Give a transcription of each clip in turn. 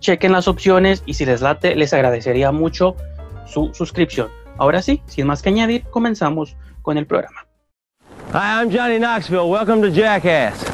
chequen las opciones y si les late, les agradecería mucho su suscripción. Ahora sí, sin más que añadir, comenzamos con el programa. Hi, I'm Johnny Knoxville. Welcome to Jackass.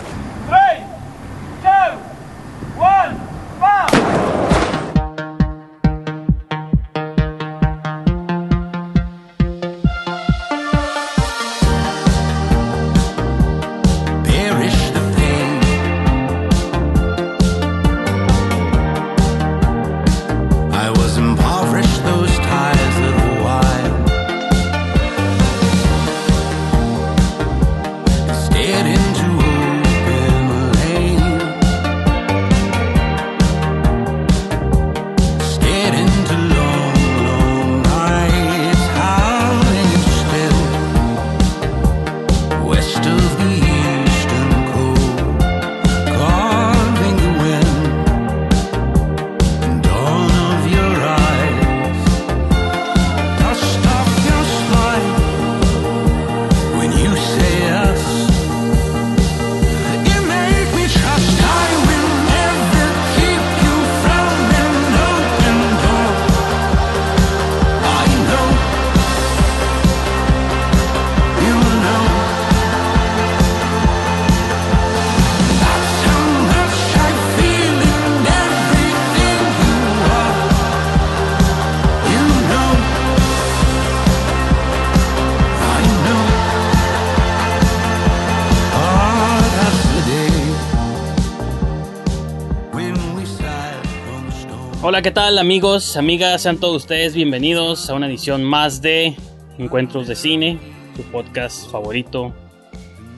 Hola, ¿qué tal amigos, amigas? Sean todos ustedes bienvenidos a una edición más de Encuentros de Cine, tu podcast favorito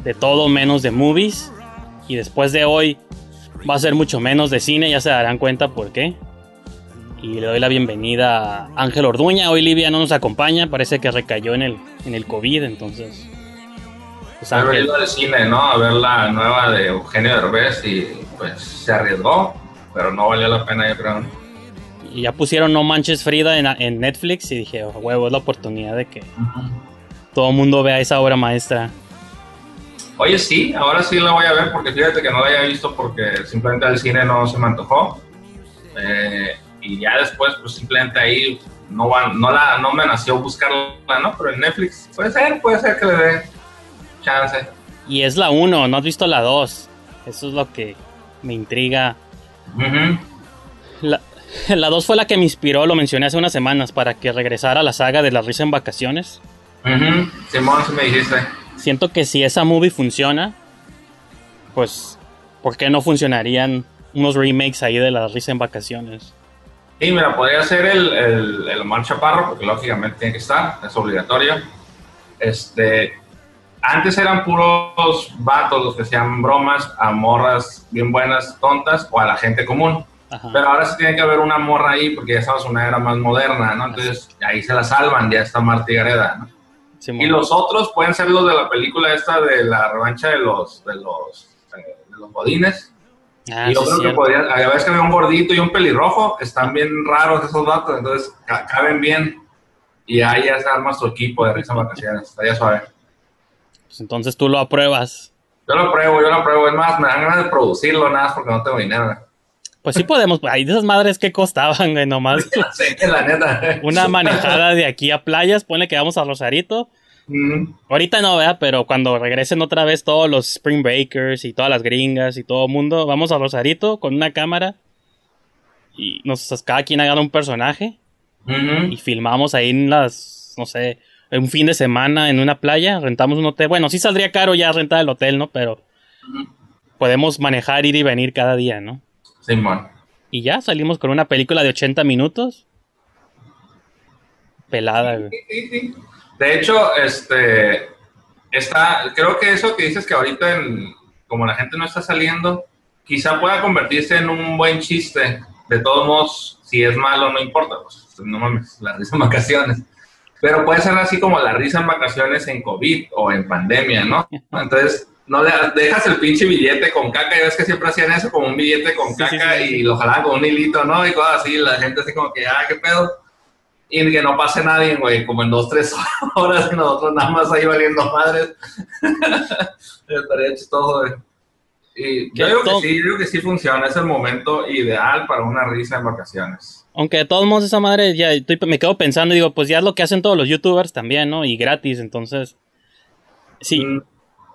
de todo menos de movies. Y después de hoy va a ser mucho menos de cine, ya se darán cuenta por qué. Y le doy la bienvenida a Ángel Orduña. Hoy Livia no nos acompaña, parece que recayó en el, en el COVID, entonces. Pues Ángel, ido al cine, ¿no? A ver la nueva de Eugenio Derbez y pues se arriesgó, pero no valió la pena, yo creo. Y ya pusieron No Manches Frida en, en Netflix y dije, "Oh, huevo, es la oportunidad de que todo el mundo vea esa obra maestra. Oye, sí, ahora sí la voy a ver porque fíjate que no la había visto porque simplemente al cine no se me antojó. Eh, y ya después, pues simplemente ahí no, va, no, la, no me nació buscarla, ¿no? Pero en Netflix puede ser, puede ser que le dé chance. Y es la 1, no has visto la 2. Eso es lo que me intriga. La, La 2 fue la que me inspiró, lo mencioné hace unas semanas, para que regresara a la saga de la risa en vacaciones. Ujú, Simón, sí me dijiste. Siento que si esa movie funciona, pues, ¿por qué no funcionarían unos remakes ahí de la risa en vacaciones? Y mira, podría ser el, el, el Omar Chaparro, porque lógicamente tiene que estar, es obligatorio. Este, antes eran puros vatos los que hacían bromas a morras bien buenas, tontas, o a la gente común. Ajá. Pero ahora sí tiene que haber una morra ahí, porque ya estamos en una era más moderna, ¿no? Entonces ahí se la salvan, ya está Martí Gareda, ¿no? Y los otros pueden ser los de la película esta de la revancha de los, de los, eh, de los godines. Ah, y yo sí, creo que podría, a veces que había un gordito y un pelirrojo, están bien raros esos datos, entonces ca- caben bien. Y ahí ya se arma su equipo de risa vacaciones, estaría suave. Pues entonces tú lo apruebas. Yo lo pruebo, yo lo pruebo, es más, me dan ganas de producirlo nada más porque no tengo dinero. Pues sí podemos, hay de esas madres que costaban, güey, nomás. Sí, la neta. Una manejada de aquí a playas, ponle que vamos a Rosarito. Mm, Ahorita no, ¿verdad? Pero cuando regresen otra vez todos los Spring Breakers y todas las gringas y todo el mundo, vamos a Rosarito con una cámara y nos cada quien haga un personaje y filmamos ahí en las, no sé, un fin de semana en una playa, rentamos un hotel. Bueno, sí saldría caro ya rentar el hotel, ¿no? Pero podemos manejar, ir y venir cada día, ¿no? Simón. Y ya salimos con una película de 80 minutos. Pelada, güey. Sí, sí. De hecho, este está, creo que eso que dices que ahorita en- como la gente no está saliendo, quizá pueda convertirse en un buen chiste. De todos modos, si es malo, no importa, pues no mames, la risa en vacaciones. Pero puede ser así como la risa en vacaciones en COVID o en pandemia, ¿no? Entonces, no le dejas el pinche billete con caca, y ves que siempre hacían eso, como un billete con Sí, sí, caca sí, sí. y lo jalaban con un hilito, ¿no? Y cosas así, la gente así como que, ah, qué pedo y que no pase nadie, güey, como en dos, tres horas y nosotros nada más ahí valiendo madres. Estaría chistoso, güey. Y yo digo que sí, yo digo que sí funciona, es el momento ideal para una risa en vacaciones. Aunque de todos modos esa madre ya estoy- me quedo pensando y digo, pues ya es lo que hacen todos los youtubers también, ¿no? Y gratis, entonces... Sí, Mm,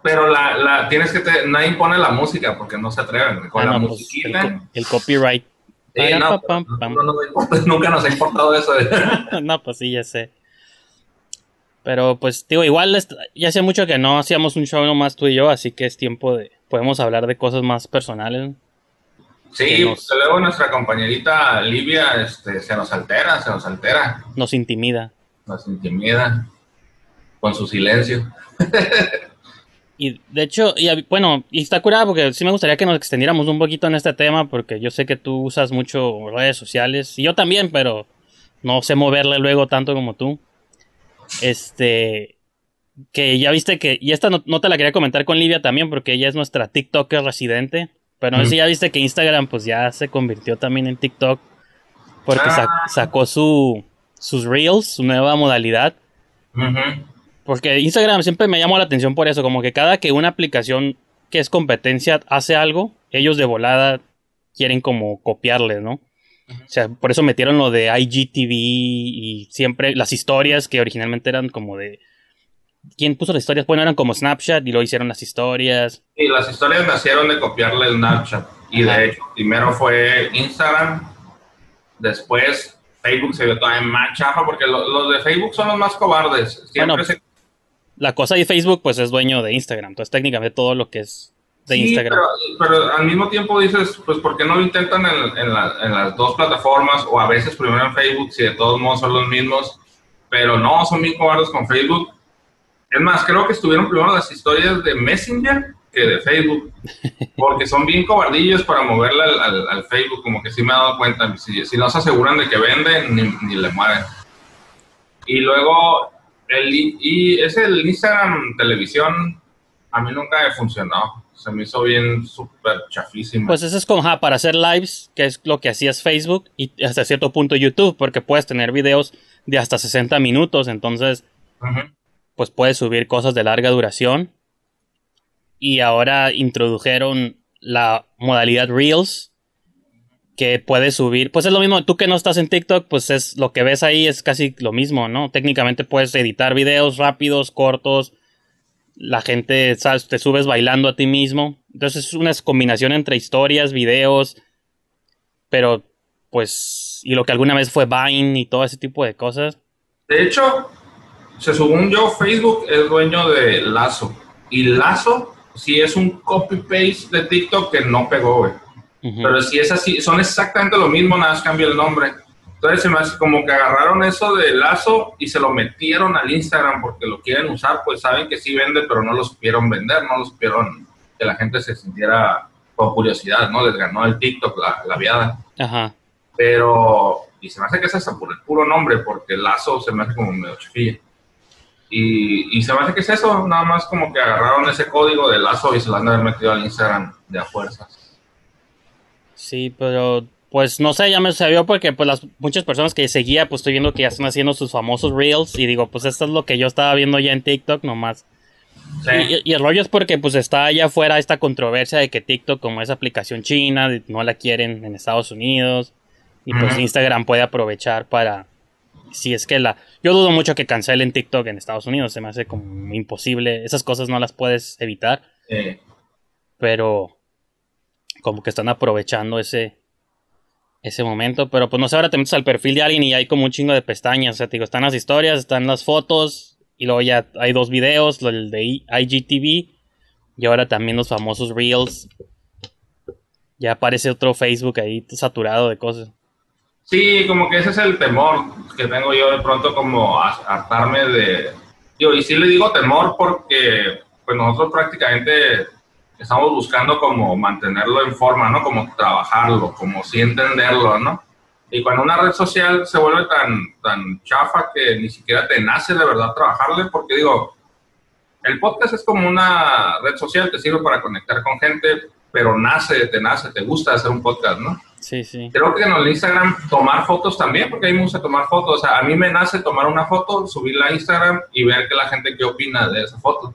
Pero la, la, tienes que, te- nadie pone la música porque no se atreven, con ah, la no, pues, el, musiquita. co- el copyright. Sí, Para, no, pa, pam, pam. no, no nos importa, nunca nos ha importado eso. no, pues sí, ya sé. Pero pues digo, igual ya hace mucho que no hacíamos un show nomás tú y yo, así que es tiempo de... Podemos hablar de cosas más personales. Sí, nos- pues, luego nuestra compañerita Livia este, se nos altera, se nos altera. Nos intimida. nos intimida con su silencio. Y de hecho, y, bueno, y está curada porque sí me gustaría que nos extendiéramos un poquito en este tema porque yo sé que tú usas mucho redes sociales y yo también, pero no sé moverle luego tanto como tú. Este, que ya viste que, y esta no, no te la quería comentar con Livia también porque ella es nuestra TikToker residente, pero no sé si ya viste que Instagram pues ya se convirtió también en TikTok porque Ah. sacó su, sus Reels, su nueva modalidad. Ujú. Porque Instagram siempre me llamó la atención por eso, como que cada que una aplicación que es competencia hace algo, ellos de volada quieren como copiarle, ¿no? O sea, por eso metieron lo de IGTV y siempre las historias que originalmente eran como de... ¿Quién puso las historias? Bueno, eran como Snapchat y lo hicieron las historias. Y las historias nacieron de copiarle el Snapchat. Y Ajá. de hecho, primero fue Instagram, después Facebook se vio todavía más chafa, porque lo- los de Facebook son los más cobardes. Siempre Bueno, se La cosa de Facebook pues es dueño de Instagram, entonces técnicamente todo lo que es de Sí, Instagram. Pero, pero al mismo tiempo dices, pues, ¿por qué no lo intentan en, en la- en las dos plataformas? O a veces primero en Facebook, si de todos modos son los mismos. Pero no, son bien cobardes con Facebook. Es más, creo que estuvieron primero las historias de Messenger que de Facebook. Porque son bien cobardillos para moverla al, al- al Facebook. Como que sí me he dado cuenta. Si, si no se aseguran de que venden, ni, ni le mueven. Y luego, el, y es el Instagram televisión, a mí nunca me funcionó. Se me hizo bien súper chafísimo. Pues eso es como ajá, para hacer lives, que es lo que hacías Facebook y hasta cierto punto YouTube, porque puedes tener videos de hasta 60 minutos, entonces pues puedes subir cosas de larga duración. Y ahora introdujeron la modalidad Reels, que puedes subir, pues es lo mismo, tú que no estás en TikTok, pues es lo que ves ahí es casi lo mismo, ¿no? Técnicamente puedes editar videos rápidos, cortos, la gente, ¿sabes? Te subes bailando a ti mismo. Entonces es una combinación entre historias, videos, pero pues y lo que alguna vez fue Vine y todo ese tipo de cosas. De hecho, se según yo, Facebook es dueño de Lazo. Y Lazo sí es un copy-paste de TikTok que no pegó, güey. Pero si es así, son exactamente lo mismo, nada más cambia el nombre. Entonces se me hace como que agarraron eso de Lazo y se lo metieron al Instagram porque lo quieren usar, pues saben que sí vende, pero no lo supieron vender, no lo supieron que la gente se sintiera con curiosidad, ¿no? Les ganó el TikTok la, la viada. Ajá. Pero, y se me hace que es hasta por el puro nombre, porque Lazo se me hace como medio chifilla. Y, y se me hace que es eso, nada más como que agarraron ese código de Lazo y se lo han de haber metido al Instagram de a fuerzas. Sí, pero pues no sé, ya me sabió porque pues las muchas personas que seguía pues estoy viendo que ya están haciendo sus famosos reels y digo, pues esto es lo que yo estaba viendo ya en TikTok nomás. Sí. Y, y el rollo es porque pues está allá afuera esta controversia de que TikTok como es aplicación china, no la quieren en Estados Unidos y pues. Instagram puede aprovechar para si es que la yo dudo mucho que cancelen TikTok en Estados Unidos, se me hace como imposible, esas cosas no las puedes evitar, Eh, pero como que están aprovechando ese ese momento, pero pues no sé, ahora te metes al perfil de alguien y hay como un chingo de pestañas, o sea, te digo, están las historias, están las fotos y luego ya hay dos videos, el de IGTV y ahora también los famosos Reels. Ya aparece otro Facebook ahí saturado de cosas. Sí, como que ese es el temor que tengo yo de pronto como hartarme de... Digo, y sí le digo temor porque pues nosotros prácticamente estamos buscando como mantenerlo en forma, ¿no? Como trabajarlo, como sí entenderlo, ¿no? Y cuando una red social se vuelve tan, tan chafa que ni siquiera te nace de verdad trabajarle, porque digo, el podcast es como una red social que sirve para conectar con gente, pero nace, te nace, te gusta hacer un podcast, ¿no? Sí, sí. Creo que en el Instagram tomar fotos también, porque a mí me gusta tomar fotos. O sea, a mí me nace tomar una foto, subirla a Instagram y ver que la gente qué opina de esa foto.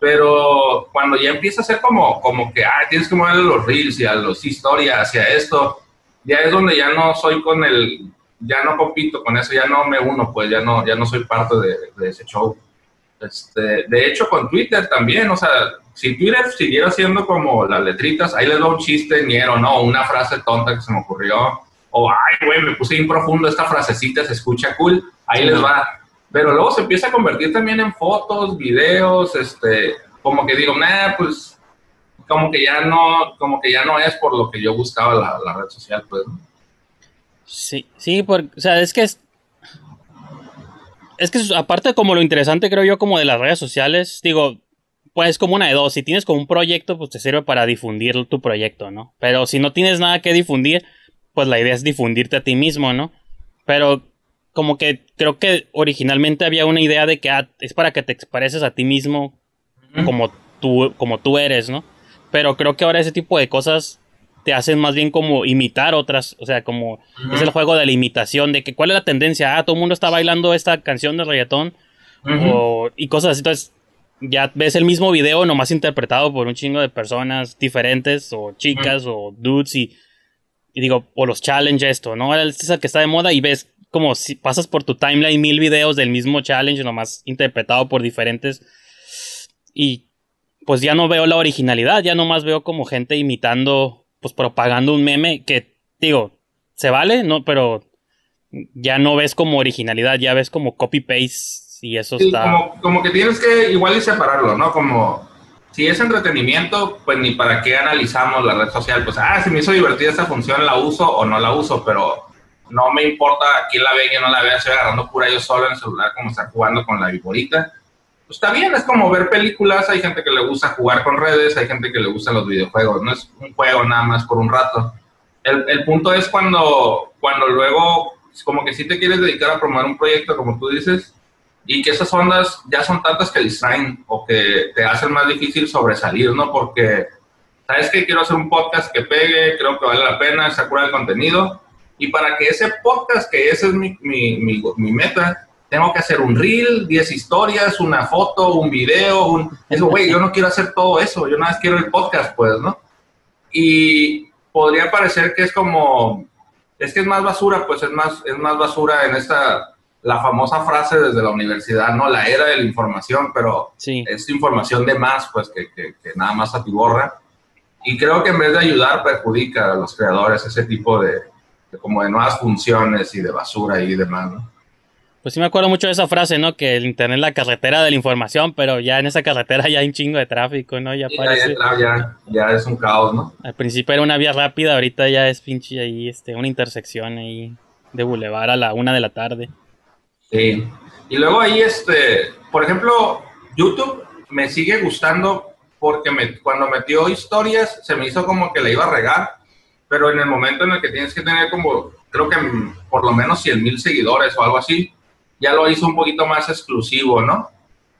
Pero cuando ya empieza a ser como, como que, ah, tienes que moverle los reels y a los historias hacia esto, ya es donde ya no soy con el, ya no compito con eso, ya no me uno, pues ya no, ya no soy parte de, de ese show. Este, de hecho, con Twitter también, o sea, si Twitter siguiera siendo como las letritas, ahí les doy un chiste ñero, ¿no? Una frase tonta que se me ocurrió. O, ay, güey, me puse bien profundo esta frasecita, se escucha cool, ahí les va. Pero luego se empieza a convertir también en fotos, videos, este, como que digo, nah, pues, como que ya no, como que ya no es por lo que yo buscaba la, la red social, pues. ¿no? Sí, sí, porque, o sea, es que es. Es que aparte como lo interesante creo yo como de las redes sociales, digo, pues como una de dos, si tienes como un proyecto, pues te sirve para difundir tu proyecto, ¿no? Pero si no tienes nada que difundir, pues la idea es difundirte a ti mismo, ¿no? Pero como que creo que originalmente había una idea de que ah, es para que te expreses a ti mismo como tú, como tú eres, ¿no? Pero creo que ahora ese tipo de cosas te hacen más bien como imitar otras, o sea, como es el juego de la imitación, de que cuál es la tendencia, ah, todo el mundo está bailando esta canción de reggaetón o- y cosas así, entonces ya ves el mismo video nomás interpretado por un chingo de personas diferentes o chicas o dudes y, y digo, o los challenge esto, ¿no? Es el que está de moda y ves como si pasas por tu timeline mil videos del mismo challenge nomás interpretado por diferentes y pues ya no veo la originalidad, ya nomás veo como gente imitando, pues propagando un meme que, digo, se vale, ¿no? Pero ya no ves como originalidad, ya ves como copy-paste y eso Sí, está... como, como que tienes que igual y separarlo, ¿no? Como si es entretenimiento, pues ni para qué analizamos la red social. Pues, ah, si me hizo divertida esta función, la uso o no la uso, pero no me importa quién la ve, quién no la ve, estoy agarrando pura yo solo en el celular como estar jugando con la viborita. Pues está bien, es como ver películas, hay gente que le gusta jugar con redes, hay gente que le gustan los videojuegos, no es un juego nada más por un rato. El, el punto es cuando, cuando luego, como que si te quieres dedicar a promover un proyecto, como tú dices, y que esas ondas ya son tantas que distraen o que te hacen más difícil sobresalir, ¿no? Porque, ¿sabes que Quiero hacer un podcast que pegue, creo que vale la pena, se cura el contenido, y para que ese podcast, que ese es mi, mi, mi, mi meta, tengo que hacer un reel, 10 historias, una foto, un video, un... Eso, güey, yo no quiero hacer todo eso, yo nada más quiero el podcast, pues, ¿no? Y podría parecer que es como, es que es más basura, pues es más, es más basura en esta, la famosa frase desde la universidad, ¿no? La era de la información, pero Sí. es información de más, pues que, que, que nada más atiborra. Y creo que en vez de ayudar, perjudica a los creadores ese tipo de, de como de nuevas funciones y de basura y demás, ¿no? Pues sí me acuerdo mucho de esa frase, ¿no? Que el internet es la carretera de la información, pero ya en esa carretera ya hay un chingo de tráfico, ¿no? Ya parece... ya, ya es un caos, ¿no? Al principio era una vía rápida, ahorita ya es pinche ahí, este, una intersección ahí de bulevar a la una de la tarde. Sí. Y luego ahí, este, por ejemplo, YouTube me sigue gustando porque me, cuando metió historias se me hizo como que le iba a regar, pero en el momento en el que tienes que tener como, creo que mm, por lo menos 100 mil seguidores o algo así, ya lo hizo un poquito más exclusivo, ¿no?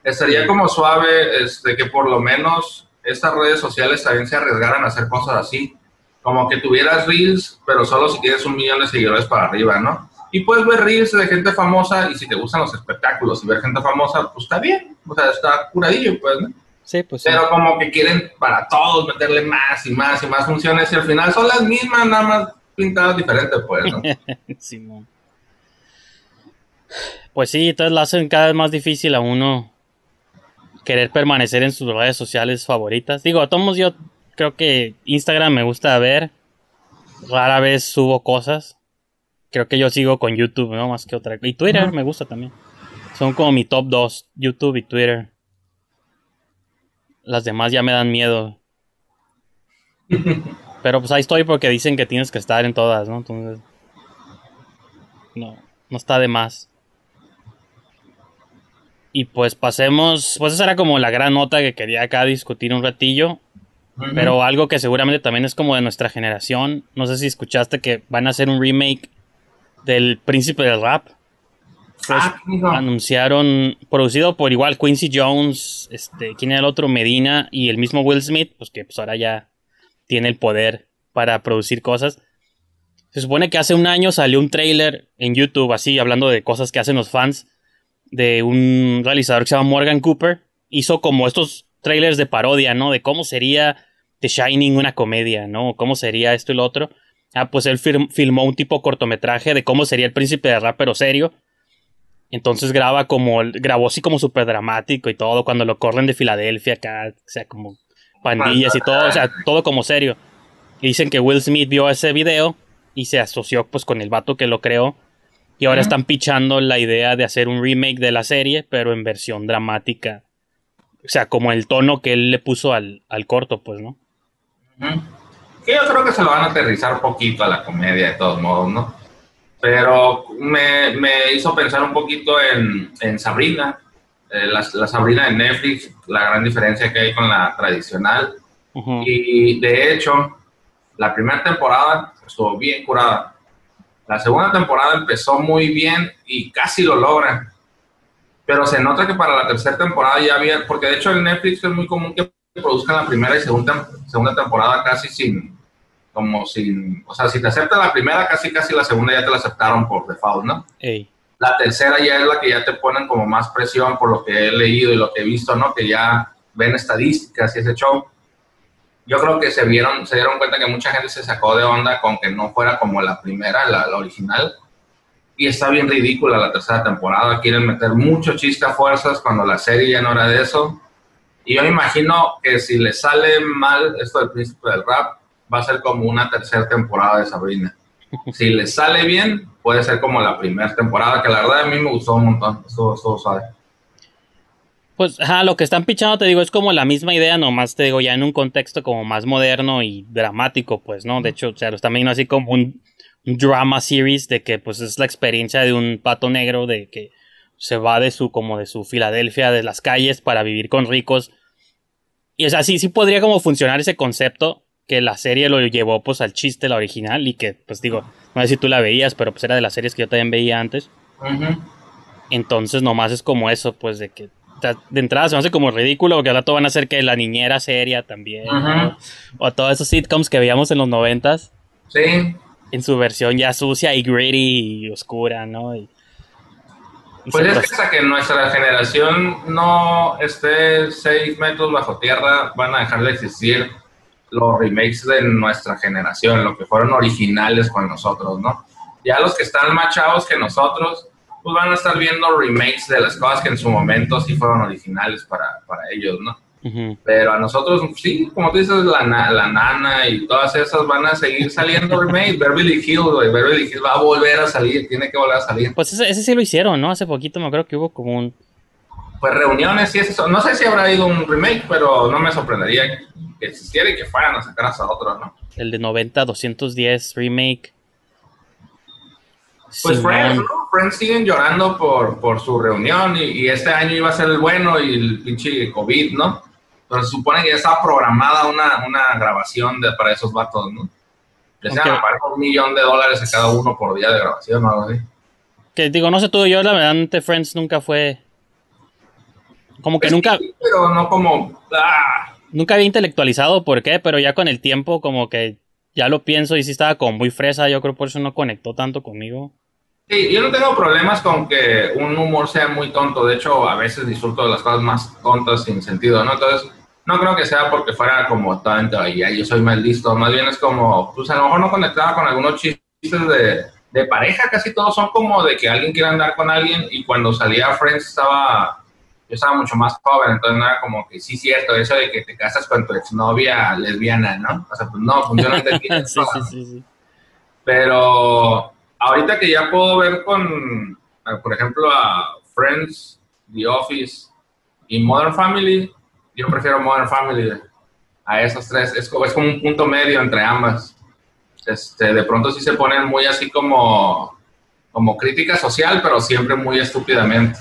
Estaría como suave este, que por lo menos estas redes sociales también se arriesgaran a hacer cosas así. Como que tuvieras reels, pero solo si tienes un millón de seguidores para arriba, ¿no? Y puedes ver reels de gente famosa y si te gustan los espectáculos y ver gente famosa, pues está bien. O sea, está curadillo, pues, ¿no? Sí, pues sí. Pero como que quieren para todos meterle más y más y más funciones y al final son las mismas, nada más pintadas diferentes, pues, ¿no? Simón. Pues sí, entonces lo hacen cada vez más difícil a uno querer permanecer en sus redes sociales favoritas. Digo, a todos yo creo que Instagram me gusta ver. Rara vez subo cosas. Creo que yo sigo con YouTube, ¿no? Más que otra. Y Twitter me gusta también. Son como mi top 2, YouTube y Twitter. Las demás ya me dan miedo. Pero pues ahí estoy porque dicen que tienes que estar en todas, ¿no? Entonces... No, no está de más. Y pues pasemos, pues esa era como la gran nota que quería acá discutir un ratillo. Pero algo que seguramente también es como de nuestra generación. No sé si escuchaste que van a hacer un remake del Príncipe del Rap. Pues, Ah, anunciaron, producido por igual Quincy Jones, este, ¿quién era el otro? Medina y el mismo Will Smith, pues que pues ahora ya tiene el poder para producir cosas. Se supone que hace un año salió un trailer en YouTube, así, hablando de cosas que hacen los fans, de un realizador que se llama Morgan Cooper. Hizo como estos trailers de parodia, ¿no? De cómo sería The Shining una comedia, ¿no? Cómo sería esto y lo otro. Ah, pues él fir- filmó un tipo cortometraje de cómo sería el príncipe de rap, pero serio. Entonces graba como, grabó así como súper dramático y todo, cuando lo corren de Filadelfia acá, o sea, como pandillas y todo, o sea, todo como serio. Y dicen que Will Smith vio ese video y se asoció pues con el vato que lo creó. Y ahora están pichando la idea de hacer un remake de la serie, pero en versión dramática. O sea, como el tono que él le puso al, al corto, pues, ¿no? Que yo creo que se lo van a aterrizar poquito a la comedia de todos modos, ¿no? Pero me, me hizo pensar un poquito en, en Sabrina, eh, la, la Sabrina de Netflix, la gran diferencia que hay con la tradicional. Y de hecho, la primera temporada estuvo bien curada. La segunda temporada empezó muy bien y casi lo logran. Pero se nota que para la tercera temporada ya había, porque de hecho en Netflix es muy común que produzcan la primera y segunda, segunda temporada casi sin, como sin, o sea, si te aceptan la primera, casi casi la segunda ya te la aceptaron por default, ¿no? Ey. La tercera ya es la que ya te ponen como más presión por lo que he leído y lo que he visto, ¿no? Que ya ven estadísticas y ese show. Yo creo que se vieron, se dieron cuenta que mucha gente se sacó de onda con que no fuera como la primera, la, la original. Y está bien ridícula la tercera temporada. Quieren meter mucho chiste a fuerzas cuando la serie ya no era de eso. Y yo me imagino que si le sale mal esto del príncipe del rap, va a ser como una tercera temporada de Sabrina. Si le sale bien, puede ser como la primera temporada, que la verdad a mí me gustó un montón. Estuvo, estuvo suave. Pues, ajá, lo que están pichando, te digo, es como la misma idea, nomás te digo, ya en un contexto como más moderno y dramático, pues, ¿no? De hecho, o sea, lo están viendo así como un, un drama series de que, pues, es la experiencia de un pato negro de que se va de su, como de su Filadelfia, de las calles para vivir con ricos. Y, o sea, sí, sí podría como funcionar ese concepto que la serie lo llevó, pues, al chiste, la original, y que, pues, digo, no sé si tú la veías, pero, pues, era de las series que yo también veía antes. Ujú. Entonces nomás es como eso, pues de que de entrada se me hace como ridículo porque al rato van a hacer que la niñera seria también. ¿no? Ajá. O todos esos sitcoms que veíamos en los noventas Sí, en su versión ya sucia y gritty y oscura, ¿no? Y, y Pues es que hasta que nuestra generación no esté seis metros bajo tierra, van a dejar de existir los remakes de nuestra generación, lo que fueron originales con nosotros, ¿no? Ya los que están más chavos que nosotros, pues van a estar viendo remakes de las cosas que en su momento sí fueron originales para, para ellos, ¿no? Pero a nosotros, sí, como tú dices, la, la nana y todas esas van a seguir saliendo remake. Beverly Hills, güey, Beverly Hills va a volver a salir, tiene que volver a salir. Pues ese, ese sí lo hicieron, ¿no? Hace poquito me acuerdo que hubo como un... Pues reuniones y eso. No sé si habrá ido un remake, pero no me sorprendería que existiera y que fueran a sacar hasta otro, ¿no? El de 90-210 remake. Pues. Friends, ¿no? Friends siguen llorando por, por su reunión y, y este año iba a ser el bueno y el pinche COVID, ¿no? Pero se supone que ya está programada una, una grabación de, para esos vatos, ¿no? Les Ok. van a pagar un millón de dólares a cada uno por día de grabación o algo así. Que digo, no sé tú, yo la verdad, Friends nunca fue... Como que Es nunca, sí, pero no como... ¡ah! nunca había intelectualizado por qué, pero ya con el tiempo como que ya lo pienso y sí estaba como muy fresa, yo creo por eso no conectó tanto conmigo. Sí, yo no tengo problemas con que un humor sea muy tonto. De hecho, a veces disfruto de las cosas más tontas sin sentido, ¿no? Entonces, no creo que sea porque fuera como tanto y yo soy más listo. Más bien es como, pues a lo mejor no conectaba con algunos chistes de, de pareja. Casi todos son como de que alguien quiere andar con alguien y cuando salía Friends estaba, yo estaba mucho más joven. Entonces, no era como que sí, cierto, eso de que te casas con tu exnovia lesbiana, ¿no? O sea, pues no, funciona de sí, sí, sí, sí. pero ahorita que ya puedo ver con, por ejemplo, a Friends, The Office y Modern Family, yo prefiero Modern Family a esos tres. Es como, es como un punto medio entre ambas. Este, de pronto sí se ponen muy así como, como crítica social, pero siempre muy estúpidamente.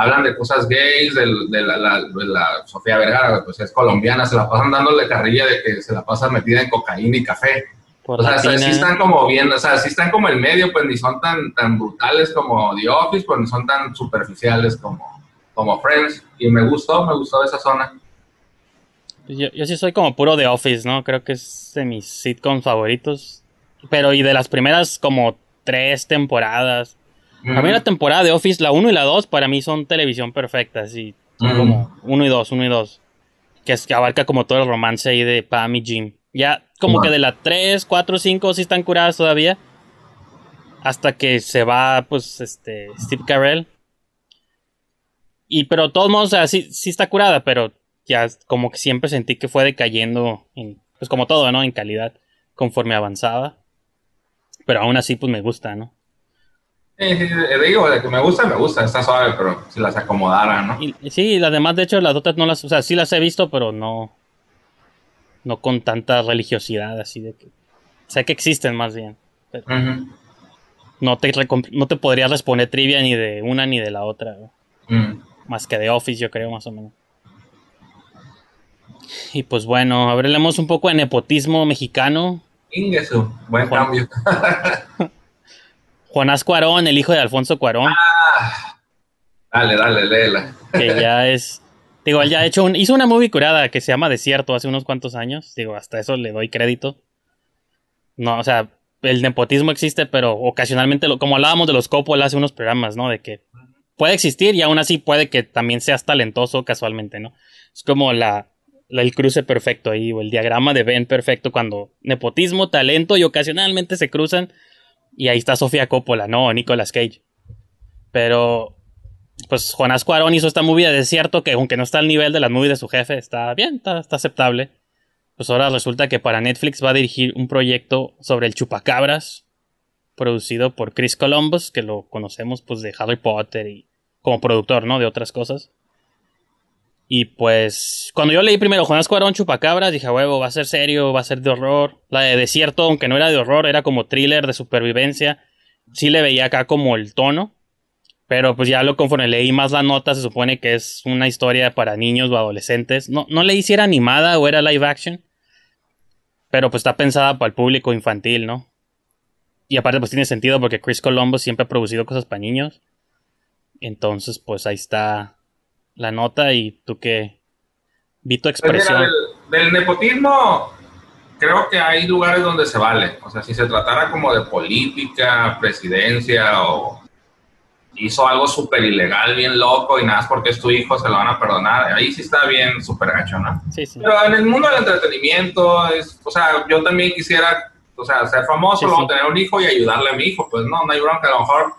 Hablan de cosas gays, de, la, la- de la Sofía Vergara, pues es colombiana, se la pasan dándole carrilla de que se la pasa metida en cocaína y café. Por O sea, latina. sí están como bien, o sea, sí están como en medio, pues ni son tan, tan brutales como The Office, pues ni son tan superficiales como, como Friends. Y me gustó, me gustó esa zona. Yo, yo sí soy como puro The Office, ¿no? Creo que es de mis sitcoms favoritos. Pero y de las primeras como tres temporadas. A mí la temporada de Office, la 1 y la 2, para mí son televisión perfecta, así. Son Mm. como 1 y 2, 1 y 2. Que es que abarca como todo el romance ahí de Pam y Jim. Ya como Wow. que de la 3, 4, 5 sí están curadas todavía. Hasta que se va, pues, este, Steve Carell. Y pero de todos modos, o sea, sí, sí está curada, pero ya como que siempre sentí que fue decayendo, en, pues como todo, ¿no? En calidad, conforme avanzaba. Pero aún así, pues me gusta, ¿no? Sí, sí, sí, digo, de que me gusta, me gusta, está suave, pero si las acomodara, ¿no? Y, sí, las demás, de hecho, las otras no las, o sea, sí las he visto, pero no, no con tanta religiosidad, así de que, sé que existen más bien. pero no te, no te podría responder trivia ni de una ni de la otra, ¿no? Mm. más que de Office, yo creo, más o menos. Y pues bueno, hablemos un poco de nepotismo mexicano. Ingesu, buen Juan. cambio. Jonás Cuarón, el hijo de Alfonso Cuarón, Dale, dale, léela. que ya es. Digo, él ya ha hecho un, hizo una movie curada que se llama Desierto hace unos cuantos años. Digo, hasta eso le doy crédito. No, o sea, el nepotismo existe, pero ocasionalmente, lo- como hablábamos de los Coppola hace unos programas, ¿no? De que puede existir y aún así puede que también seas talentoso casualmente, ¿no? Es como la, la- el cruce perfecto ahí, o el diagrama de Venn perfecto, cuando nepotismo, talento y ocasionalmente se cruzan. Y ahí está Sofía Coppola, ¿no? O Nicolas Cage. Pero pues Jonás Cuarón hizo esta movie de desierto que aunque no está al nivel de las movies de su jefe, está bien, está, está aceptable. Pues ahora resulta que para Netflix va a dirigir un proyecto sobre el chupacabras, producido por Chris Columbus, que lo conocemos pues de Harry Potter y como productor, ¿no? De otras cosas. Y pues cuando yo leí primero Jonás Cuarón Chupacabras, dije, "A huevo, va a ser serio, va a ser de horror. La de desierto, aunque no era de horror, era como thriller de supervivencia. Sí le veía acá como el tono. Pero pues ya lo conforme leí más la nota, se supone que es una historia para niños o adolescentes. No, no leí si era animada o era live action. Pero pues está pensada para el público infantil, ¿no? Y aparte pues tiene sentido porque Chris Columbus siempre ha producido cosas para niños. Entonces pues ahí está la nota y tú qué... Vi tu Pues mira, expresión. del, del nepotismo, creo que hay lugares donde se vale. O sea, si se tratara como de política, presidencia o hizo algo súper ilegal, bien loco y nada más porque es tu hijo se lo van a perdonar, ahí sí está bien súper gacho, ¿no? Sí, sí. Pero en el mundo del entretenimiento, es, o sea, yo también quisiera, o sea, ser famoso, Sí, luego sí. tener un hijo y ayudarle a mi hijo. Pues no, no hay bronca, a lo mejor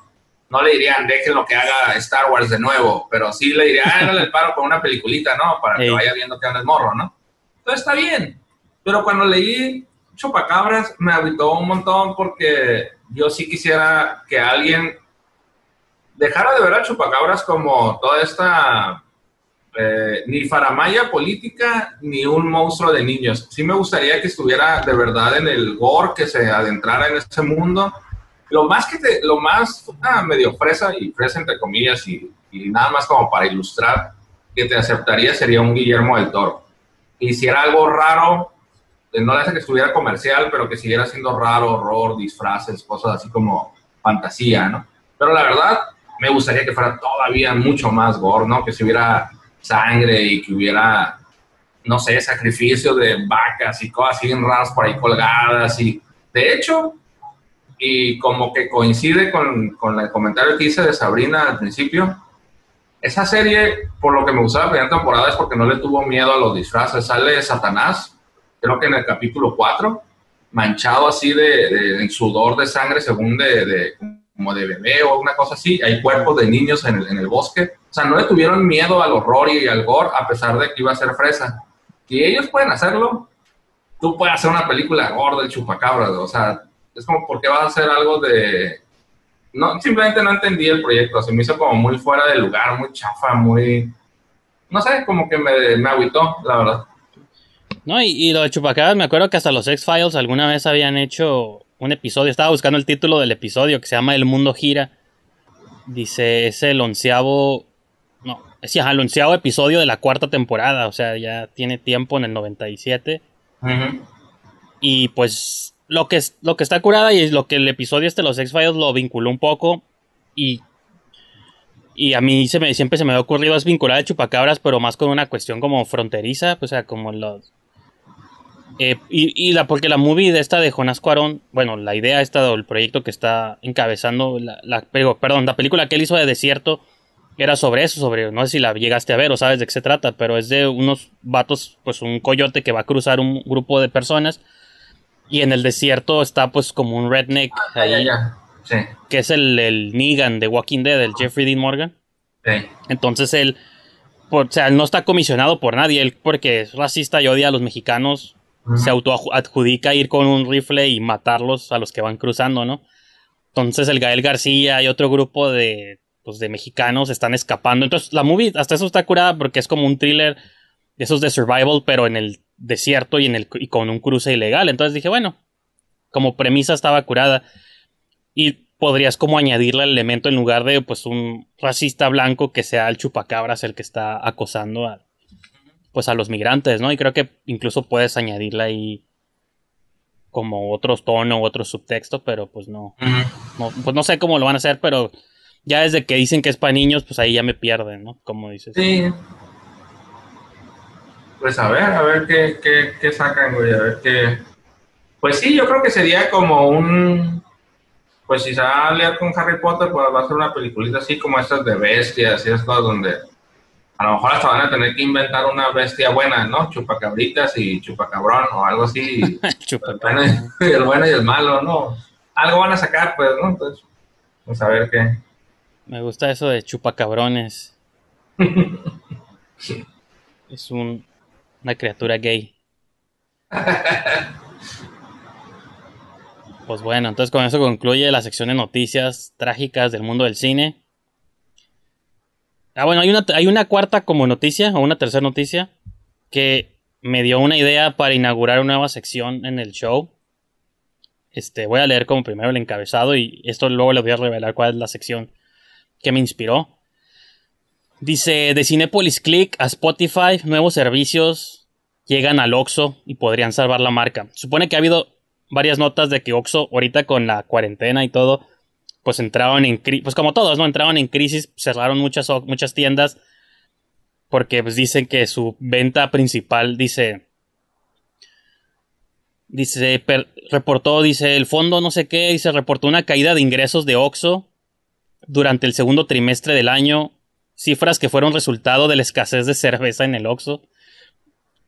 no le dirían, déjenlo que haga Star Wars de nuevo, pero sí le dirían, háganle el paro con una peliculita, ¿no? Para que Ey. vaya viendo que anda el morro, ¿no? Entonces está bien. Pero cuando leí Chupacabras me habitó un montón porque yo sí quisiera que alguien dejara de ver a Chupacabras como toda esta eh, ni faramaya política ni un monstruo de niños. Sí me gustaría que estuviera de verdad en el gore, que se adentrara en ese mundo. Lo más que te, lo más ah, medio fresa y fresa entre comillas y, nada más como para ilustrar que te aceptaría sería un Guillermo del Toro. Hiciera algo raro, eh, no le hace que estuviera comercial, pero que siguiera siendo raro, horror, disfraces, cosas así como fantasía, ¿no? Pero la verdad, me gustaría que fuera todavía mucho más gore, ¿no? Que si hubiera sangre y que hubiera, no sé, sacrificio de vacas y cosas bien raras por ahí colgadas. Y de hecho, y como que coincide con, con el comentario que hice de Sabrina al principio, esa serie, por lo que me gustaba la primera temporada, es porque no le tuvo miedo a los disfraces. Sale Satanás, creo que en el capítulo 4, manchado así de, sudor de sangre, según de, como de bebé o una cosa así. Hay cuerpos de niños en el, en el bosque. O sea, no le tuvieron miedo al horror y al gore, a pesar de que iba a ser fresa. Si ellos pueden hacerlo, tú puedes hacer una película gore del chupacabras. O sea, es como, ¿por qué vas a hacer algo de...? No, simplemente no entendí el proyecto. Se me hizo como muy fuera de lugar, muy chafa, muy... No sé, como que me, me agüitó, la verdad. No, y, y lo de Chupacabras, me acuerdo que hasta los X-Files alguna vez habían hecho un episodio. Estaba buscando el título del episodio que se llama El Mundo Gira. Dice, es el onceavo. No, es ajá, el onceavo episodio de la cuarta temporada. O sea, ya tiene tiempo en el 97. Ujú. Y pues lo que, es, lo que está curada y es lo que el episodio este de los X-Files lo vinculó un poco. Y, y a mí se me, siempre se me ha ocurrido es vincular a Chupacabras, pero más con una cuestión como fronteriza. O sea, como los... eh, y, y la, porque la movie de esta de Jonás Cuarón, bueno, la idea esta del proyecto que está encabezando, la, la- perdón, la película que él hizo de Desierto era sobre eso, sobre, no sé si la llegaste a ver o sabes de qué se trata, pero es de unos vatos, pues un coyote que va a cruzar un grupo de personas y en el desierto está pues como un redneck ya, ahí, ya. Sí, que es el, el Negan de Walking Dead, el Jeffrey Dean Morgan. sí. Entonces él, por- o sea, él no está comisionado por nadie, él porque es racista y odia a los mexicanos, se autoadjudica ir con un rifle y matarlos a los que van cruzando, ¿no? Entonces el Gael García y otro grupo de, pues, de mexicanos están escapando. Entonces la movie hasta eso está curada porque es como un thriller de esos de survival, pero en el desierto y, en el, y con un cruce ilegal. Entonces dije, bueno, como premisa estaba curada. Y podrías como añadirle el elemento en lugar de pues un racista blanco que sea el chupacabras el que está acosando a pues a los migrantes, ¿no? Y creo que incluso puedes añadirle ahí como otros tono otro subtexto, pero pues no, no, pues no sé cómo lo van a hacer, pero ya desde que dicen que es para niños, pues ahí ya me pierden, ¿no? Como dices. Sí. Pues a ver, a ver qué, qué, qué sacan, güey, a ver qué. Pues sí, yo creo que sería como un. Pues si se va a liar con Harry Potter, pues va a ser una peliculita así como estas de bestias y cosas donde a lo mejor hasta van a tener que inventar una bestia buena, ¿no? Chupacabritas y chupacabrón o algo así. El bueno, Chupacabras. y- el bueno y el malo, ¿no? Algo van a sacar, pues, ¿no? Entonces, pues a ver qué. Me gusta eso de chupacabrones. es un, una criatura gay. Pues bueno, entonces con eso concluye la sección de noticias trágicas del mundo del cine. Ah, bueno, hay una, hay una cuarta como noticia, o una tercera noticia, que me dio una idea para inaugurar una nueva sección en el show. Este, voy a leer como primero el encabezado y esto luego les voy a revelar cuál es la sección que me inspiró. Dice, de Cinepolis Click a Spotify, nuevos servicios llegan al Oxxo y podrían salvar la marca. Supone que ha habido varias notas de que Oxxo, ahorita con la cuarentena y todo, pues entraron en crisis, pues como todos, ¿no? Entraron en crisis, cerraron muchas, muchas tiendas porque pues dicen que su venta principal, dice, dice, reportó, dice, el fondo no sé qué, dice, reportó una caída de ingresos de Oxxo durante el segundo trimestre del año, cifras que fueron resultado de la escasez de cerveza en el Oxxo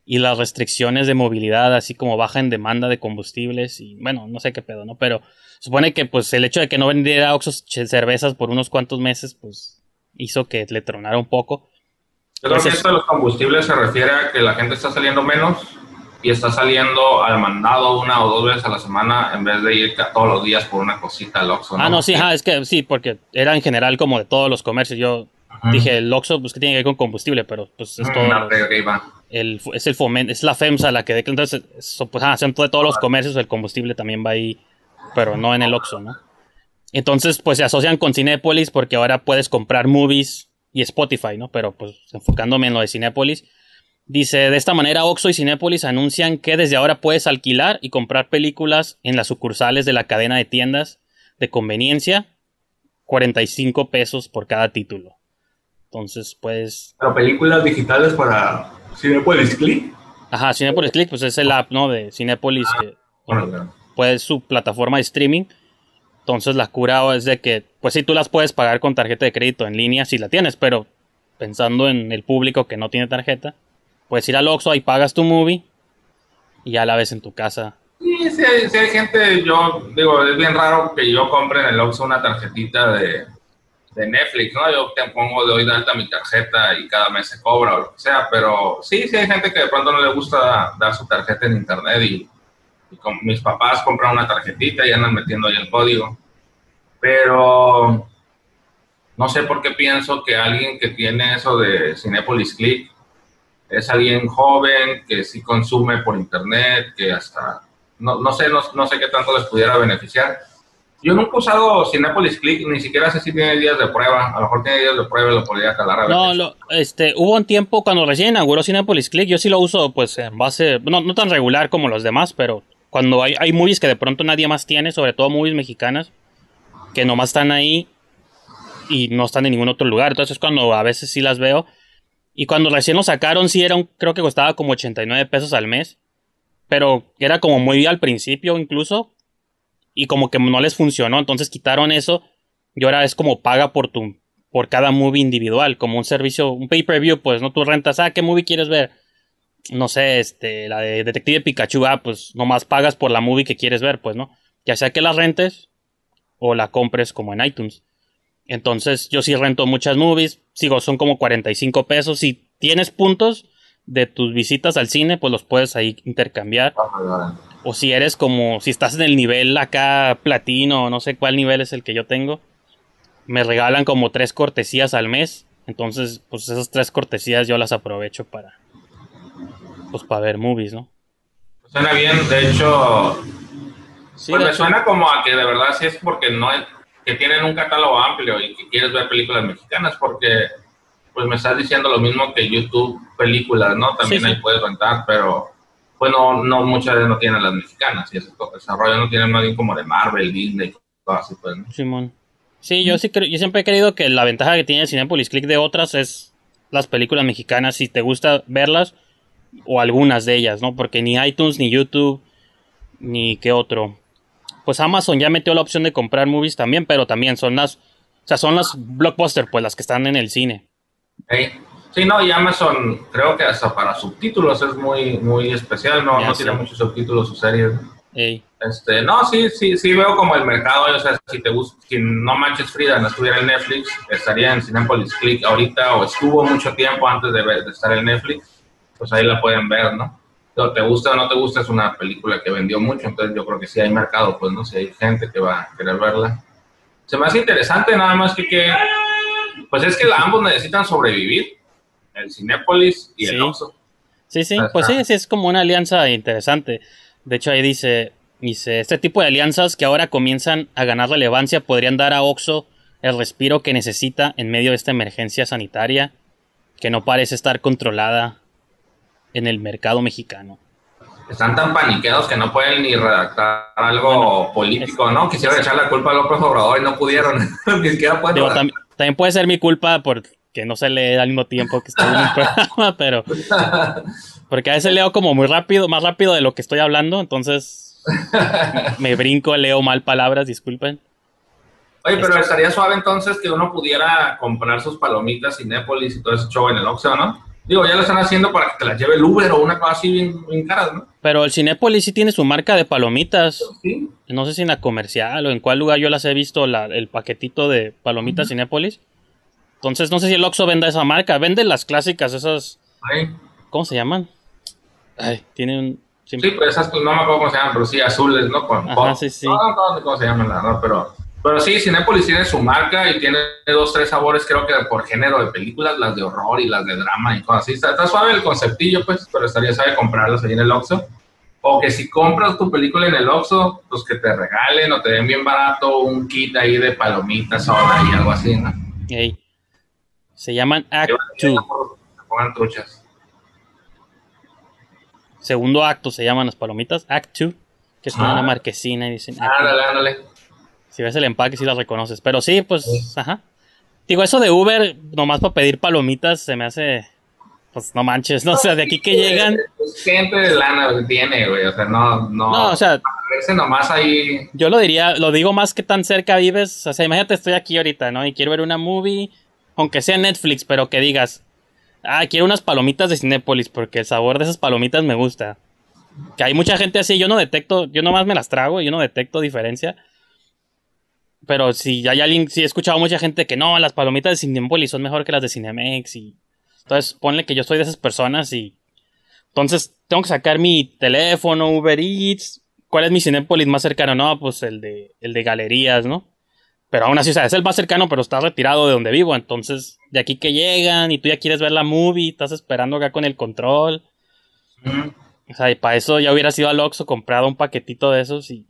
y las restricciones de movilidad, así como baja en demanda de combustibles y bueno, no sé qué pedo, ¿no? Pero supone que pues el hecho de que no vendiera Oxxo cervezas por unos cuantos meses, pues hizo que le tronara un poco. Yo creo que esto de los combustibles se refiere a que la gente está saliendo menos y está saliendo al mandado una o dos veces a la semana en vez de ir todos los días por una cosita al Oxxo. Ah, no, sí, ajá, es que sí, porque era en general como de todos los comercios. Yo Dije, el Oxxo, pues que tiene que ver con combustible, pero pues es Mm, todo. no, va. el, es el fomen, es la FEMSA la que declara, entonces, eso, pues, ah, son to- todos los comercios, el combustible también va ahí, pero no en el Oxxo, ¿no? Entonces, pues se asocian con Cinépolis porque ahora puedes comprar movies y Spotify, ¿no? Pero pues enfocándome en lo de Cinépolis, dice, de esta manera Oxxo y Cinépolis anuncian que desde ahora puedes alquilar y comprar películas en las sucursales de la cadena de tiendas de conveniencia, 45 pesos por cada título. Entonces, pues, Pero películas digitales para Cinepolis Click. Ajá, Cinepolis Click, pues es el app, ¿no? De Cinepolis que Bueno, claro. pues su plataforma de streaming. Entonces la cura es de que, pues sí, tú las puedes pagar con tarjeta de crédito en línea si la tienes, pero pensando en el público que no tiene tarjeta, puedes ir al Oxxo y pagas tu movie y ya la ves en tu casa. Sí, sí hay, sí hay gente, yo digo, es bien raro que yo compre en el Oxxo una tarjetita de, de Netflix, ¿no? Yo te pongo de hoy de alta mi tarjeta y cada mes se cobra o lo que sea, pero sí, sí hay gente que de pronto no le gusta dar su tarjeta en internet y, y con- mis papás compran una tarjetita y andan metiendo ahí el código. Pero no sé por qué pienso que alguien que tiene eso de Cinepolis Click es alguien joven que sí consume por internet, que hasta no, no sé, no, no sé qué tanto les pudiera beneficiar. Yo nunca he usado Cinepolis Click, ni siquiera sé si tiene días de prueba. A lo mejor tiene días de prueba y lo podría calar a ver. No, lo, este, hubo un tiempo cuando recién inauguró Cinepolis Click, yo sí lo uso pues en base, no, no tan regular como los demás, pero cuando hay, hay movies que de pronto nadie más tiene, sobre todo movies mexicanas, que nomás están ahí y no están en ningún otro lugar, entonces cuando a veces sí las veo. Y cuando recién lo sacaron, sí era un, creo que costaba como 89 pesos al mes, pero era como muy al principio incluso, y como que no les funcionó, entonces quitaron eso, y ahora es como paga por tu por cada movie individual, como un servicio, un pay-per-view, pues no tú rentas, ah, ¿qué movie quieres ver? No sé, este, la de Detective Pikachu, ah, pues nomás pagas por la movie que quieres ver, pues, ¿no? Ya sea que la rentes o la compres como en iTunes. Entonces, yo sí rento muchas movies, sigo, son como 45 pesos. Si tienes puntos de tus visitas al cine, pues los puedes ahí intercambiar. O si eres como, si estás en el nivel acá platino, no sé cuál nivel es el que yo tengo, me regalan como tres cortesías al mes. Entonces, pues esas tres cortesías yo las aprovecho para, pues para ver movies, ¿no? Suena bien, de hecho, Sí, pues de me hecho- suena como a que de verdad sí es porque no que tienen un catálogo amplio y que quieres ver películas mexicanas porque pues me estás diciendo lo mismo que YouTube películas, ¿no? También Sí, sí. ahí puedes rentar, pero pues no, no muchas veces no tienen las mexicanas y ese to- desarrollo no tienen nadie como de Marvel, Disney, todo así pues. ¿no? Simón. Sí, yo sí creo, yo siempre he creído que la ventaja que tiene Cinepolis Click de otras es las películas mexicanas, si te gusta verlas, o algunas de ellas, ¿no? Porque ni iTunes, ni YouTube, ni qué otro. Pues Amazon ya metió la opción de comprar movies también, pero también son las, o sea, son las blockbuster, pues las que están en el cine. Sí, no, y Amazon creo que hasta para subtítulos es muy, muy especial, no, Ya no sé. tiene muchos subtítulos sus series. Ey. Este, no, sí, sí, sí veo como el mercado, o sea, si te gusta, si no manches Frida no estuviera en Netflix, estaría en Cinepolis Click ahorita, o estuvo mucho tiempo antes de, ver- de estar en Netflix, pues ahí la pueden ver, ¿no? Pero te gusta o no te gusta, es una película que vendió mucho, entonces yo creo que sí hay mercado, pues, ¿no? Si hay gente que va a querer verla. Se me hace interesante, nada más que, que pues es que ambos necesitan sobrevivir, el Cinepolis y Sí. el Oxxo. Sí, sí, Ajá. pues sí, sí, es como una alianza interesante. De hecho, ahí dice, dice, este tipo de alianzas que ahora comienzan a ganar relevancia podrían dar a Oxxo el respiro que necesita en medio de esta emergencia sanitaria que no parece estar controlada en el mercado mexicano. Están tan paniqueados que no pueden ni redactar algo político, ¿no? Quisieron echar la culpa a López Obrador y no pudieron. Ni siquiera pueden Digo, tam- también puede ser mi culpa porque no se lee al mismo tiempo que estoy en el programa, pero porque a veces leo como muy rápido, más rápido de lo que estoy hablando, entonces me brinco, leo mal palabras, disculpen. Oye, pero estaría suave entonces que uno pudiera comprar sus palomitas Cinépolis y todo ese show en el Oxxo, ¿no? Digo, ya lo están haciendo para que te las lleve el Uber o una cosa así bien, bien caras, ¿no? Pero el Cinépolis sí tiene su marca de palomitas. Sí. No sé si en la comercial o en cuál lugar yo las he visto, la- el paquetito de palomitas Cinépolis. Entonces, no sé si el Oxxo venda esa marca. Vende las clásicas, esas. ¿Cómo se llaman? Ay, tienen. Sí, pues esas pues, no me acuerdo cómo se llaman, pero sí, azules, ¿no? Con Ajá, pop. sí, sí. No, no, no, cómo se llaman, la verdad, pero... Pero sí, Cinépolis tiene su marca y tiene dos, tres sabores, creo que por género de películas, las de horror y las de drama y cosas así. Está, está suave el conceptillo, pues, pero estaría sabe comprarlas ahí en el Oxxo. O que si compras tu película en el Oxxo, pues que te regalen o te den bien barato un kit ahí de palomitas, soda y algo así, ¿no? Ey. Se llaman Act Que 2. te pongan truchas. Segundo acto se llaman las palomitas. Act 2. Que es Ah. una marquesina y dicen. Ándale, ándale. Si ves el empaque, sí las reconoces. Pero sí, pues, ajá. Digo, eso de Uber, nomás para pedir palomitas, se me hace. Pues no manches, no o sea, de aquí que llegan. Pues, gente de lana que tiene, güey, o sea, no, no. No, o sea, nomás ahí. yo lo diría, lo digo más que tan cerca vives. O sea, imagínate, estoy aquí ahorita, ¿no? Y quiero ver una movie, aunque sea Netflix, pero que digas, ah, quiero unas palomitas de Cinépolis, porque el sabor de esas palomitas me gusta. Que hay mucha gente así, yo no detecto, yo nomás me las trago, y yo no detecto diferencia. Pero si hay alguien, si he escuchado mucha gente que no, las palomitas de Cinépolis son mejor que las de Cinemex y entonces ponle que yo soy de esas personas y entonces tengo que sacar mi teléfono, Uber Eats, ¿cuál es mi Cinépolis más cercano? No, pues el de el de galerías, ¿no? Pero aún así, o sea, es el más cercano, pero está retirado de donde vivo, entonces de aquí que llegan y tú ya quieres ver la movie, estás esperando acá con el control. O sea, y para eso ya hubieras ido al Oxxo, comprado un paquetito de esos y...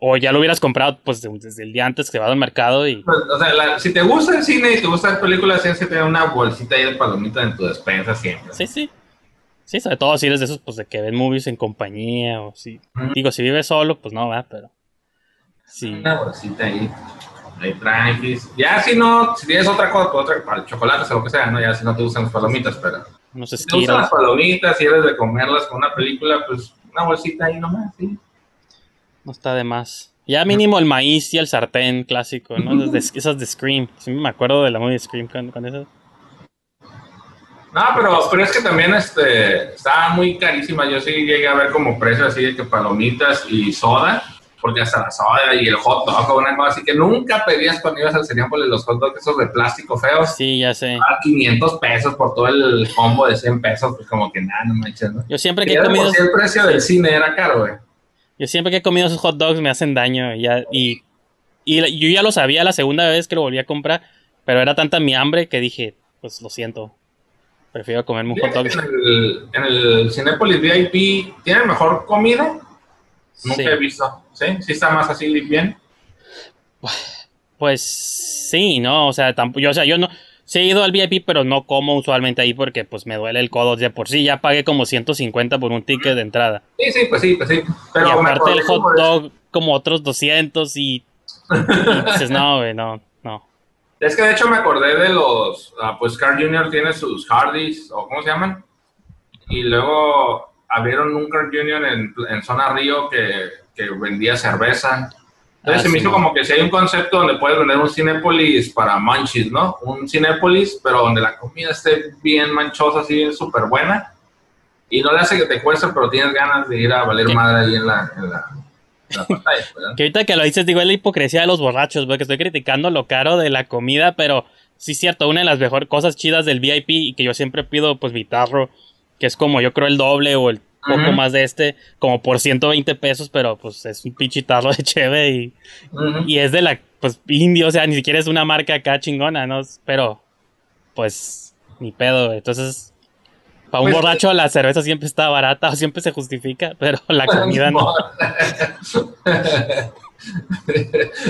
O ya lo hubieras comprado pues de- desde el día antes que vas al mercado y... Pues, o sea, la- si te gusta el cine y te gustan las películas, tienes que tener una bolsita ahí de palomitas en tu despensa siempre. Sí, sí. Sí, sobre todo si eres de esos pues de que ven movies en compañía o si... Digo, si vives solo, pues no, va, pero... Sí. Una bolsita ahí. Ahí tranquis. Ya si no, si tienes otra cosa, pues, otra, para chocolates o lo que sea, ¿no? Ya si no te gustan las palomitas, pero. Unos Si te gustan las palomitas, si eres de comerlas con una película, pues una bolsita ahí nomás, sí. No está de más. Ya mínimo el maíz y el sartén clásico, ¿no? Esas de, esas de Scream. Sí me acuerdo de la movie de Scream con, con esas. No, pero, pero es que también este, estaba muy carísima. Yo sí llegué a ver como precio así de que palomitas y soda, porque hasta la soda y el hot dog o una cosa así que nunca pedías cuando ibas al Cinepolis los hot dogs esos de plástico feos. Sí, ya sé. A 500 pesos por todo el combo de 100 pesos, pues como que nada, no manches, ¿no? Yo siempre que he comido... el precio del cine era caro, güey. Yo siempre que he comido esos hot dogs me hacen daño y ya, y, y yo ya lo sabía la segunda vez que lo volví a comprar, pero era tanta mi hambre que dije, pues lo siento, prefiero comerme un hot dog. En el, en el Cinepolis VIP, ¿tienen mejor comida? Nunca Sí. he visto. ¿Sí? ¿Sí está más así bien? Pues sí, no, o sea, tampoco, yo, o sea, yo no, sí he ido al VIP, pero no como usualmente ahí porque pues me duele el codo de por sí, ya pagué como 150 por un ticket de entrada. Sí, sí, pues sí, pues sí. Pero y aparte el hot dog como otros 200 y, y dices, no, güey, no, no. Es que de hecho me acordé de los, ah, pues Carl Jr. tiene sus Hardys, o ¿cómo se llaman? Y luego abrieron un Carl Jr. en, en Zona Río que, que vendía cerveza. Entonces Ah, se me sí. hizo como que si hay un concepto donde puedes vender un Cinépolis para manchis, ¿no? Un Cinépolis, pero donde la comida esté bien manchosa, así bien súper buena. Y no le hace que te cueste, pero tienes ganas de ir a valer ¿Qué? madre ahí en la, en la, en la pantalla, ¿verdad? Que ahorita que lo dices, digo, es la hipocresía de los borrachos, porque estoy criticando lo caro de la comida, pero sí es cierto, una de las mejores cosas chidas del VIP y que yo siempre pido, pues mi tarro, que es como yo creo el doble o el poco más de este, como por 120 pesos, pero pues es un pinche tarro de cheve y, y es de la, pues indio, o sea, ni siquiera es una marca acá chingona, ¿no? Pero, pues, ni pedo, entonces... Para un Pues, borracho la cerveza siempre está barata o siempre se justifica, pero la comida no.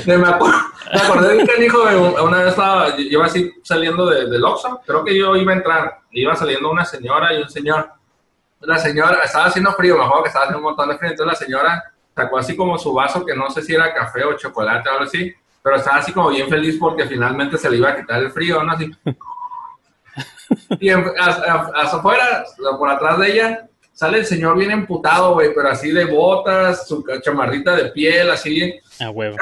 me, acuerdo, me acordé de un canijo, una vez estaba, iba así saliendo de, del Oxxo, creo que yo iba a entrar, iba saliendo una señora y un señor. La señora, estaba haciendo frío, me acuerdo que estaba haciendo un montón de frío, entonces la señora sacó así como su vaso, que no sé si era café o chocolate o algo así, pero estaba así como bien feliz porque finalmente se le iba a quitar el frío, ¿no? Así. Y hacia afuera, por atrás de ella, sale el señor bien emputado, güey, pero así de botas, su chamarrita de piel, así. A huevo.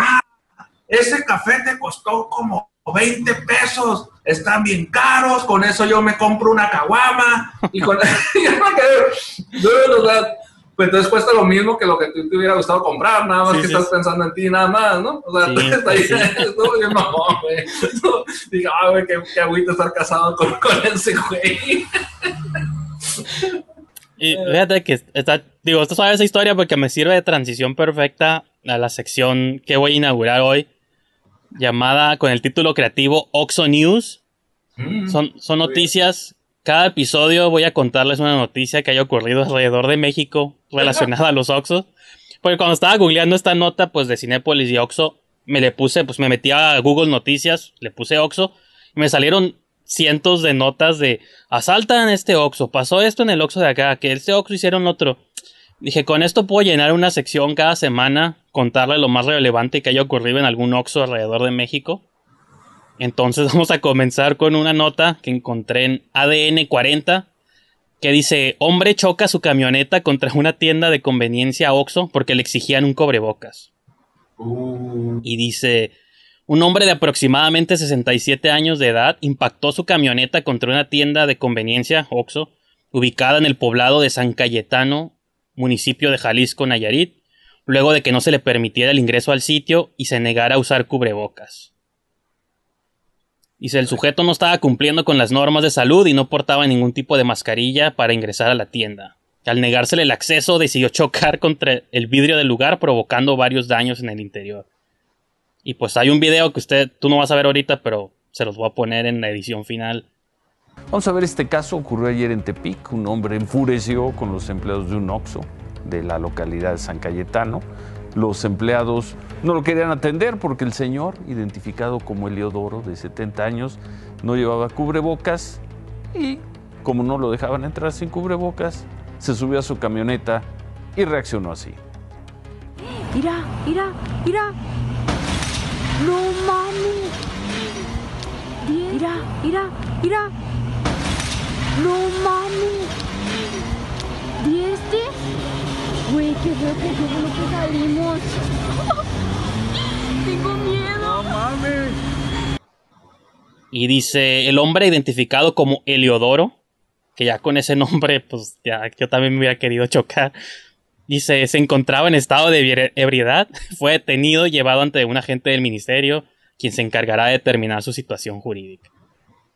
Ese café te costó como 20 pesos, están bien caros, con eso yo me compro una caguama y con yo me quedé, "Dude, o sea, pues entonces cuesta lo mismo que lo que tú te hubiera gustado comprar, nada más Sí, que sí, estás pensando en ti, nada más, ¿no? O sea, Sí, está ahí, pues estuvo bien mamón, güey. Digo, ah, güey, qué, qué agüita estar casado con, con ese güey. Y fíjate que está, digo, esto sabe esa historia porque me sirve de transición perfecta a la sección que voy a inaugurar hoy, llamada con el título creativo Oxo News. Mm. Son, son noticias. Cada episodio voy a contarles una noticia que haya ocurrido alrededor de México relacionada a los Oxos. Porque cuando estaba googleando esta nota, pues de Cinépolis y Oxo, me le puse, pues me metí a Google Noticias, le puse Oxo, y me salieron cientos de notas de asaltan este Oxo, pasó esto en el Oxo de acá, que este Oxo hicieron otro. Dije, con esto puedo llenar una sección cada semana, contarle lo más relevante que haya ocurrido en algún Oxo alrededor de México. Entonces vamos a comenzar con una nota que encontré en ADN 40 que dice, hombre choca su camioneta contra una tienda de conveniencia Oxxo porque le exigían un cobrebocas. Uh, Y dice, un hombre de aproximadamente 67 años de edad impactó su camioneta contra una tienda de conveniencia Oxxo ubicada en el poblado de San Cayetano, municipio de Jalisco, Nayarit, luego de que no se le permitiera el ingreso al sitio y se negara a usar cubrebocas. Dice, el sujeto no estaba cumpliendo con las normas de salud y no portaba ningún tipo de mascarilla para ingresar a la tienda. Al negársele el acceso, decidió chocar contra el vidrio del lugar, provocando varios daños en el interior. Y pues hay un video que usted, tú no vas a ver ahorita, pero se los voy a poner en la edición final. Vamos a ver este caso, ocurrió ayer en Tepic. Un hombre enfureció con los empleados de un Oxxo de la localidad de San Cayetano. Los empleados no lo querían atender porque el señor, identificado como Eliodoro, de 70 años, no llevaba cubrebocas y como no lo dejaban entrar sin cubrebocas, se subió a su camioneta y reaccionó así. Mira, mira, mira. No mames. Bien. Mira, mira, mira. No mames. ¿Y este? Güey, qué feo que fue lo que salimos. Tengo miedo. No mames. Y dice, el hombre identificado como Eliodoro, que ya con ese nombre, pues ya yo también me hubiera querido chocar. Dice, se encontraba en estado de ebri- ebriedad, fue detenido y llevado ante un agente del ministerio, quien se encargará de determinar su situación jurídica.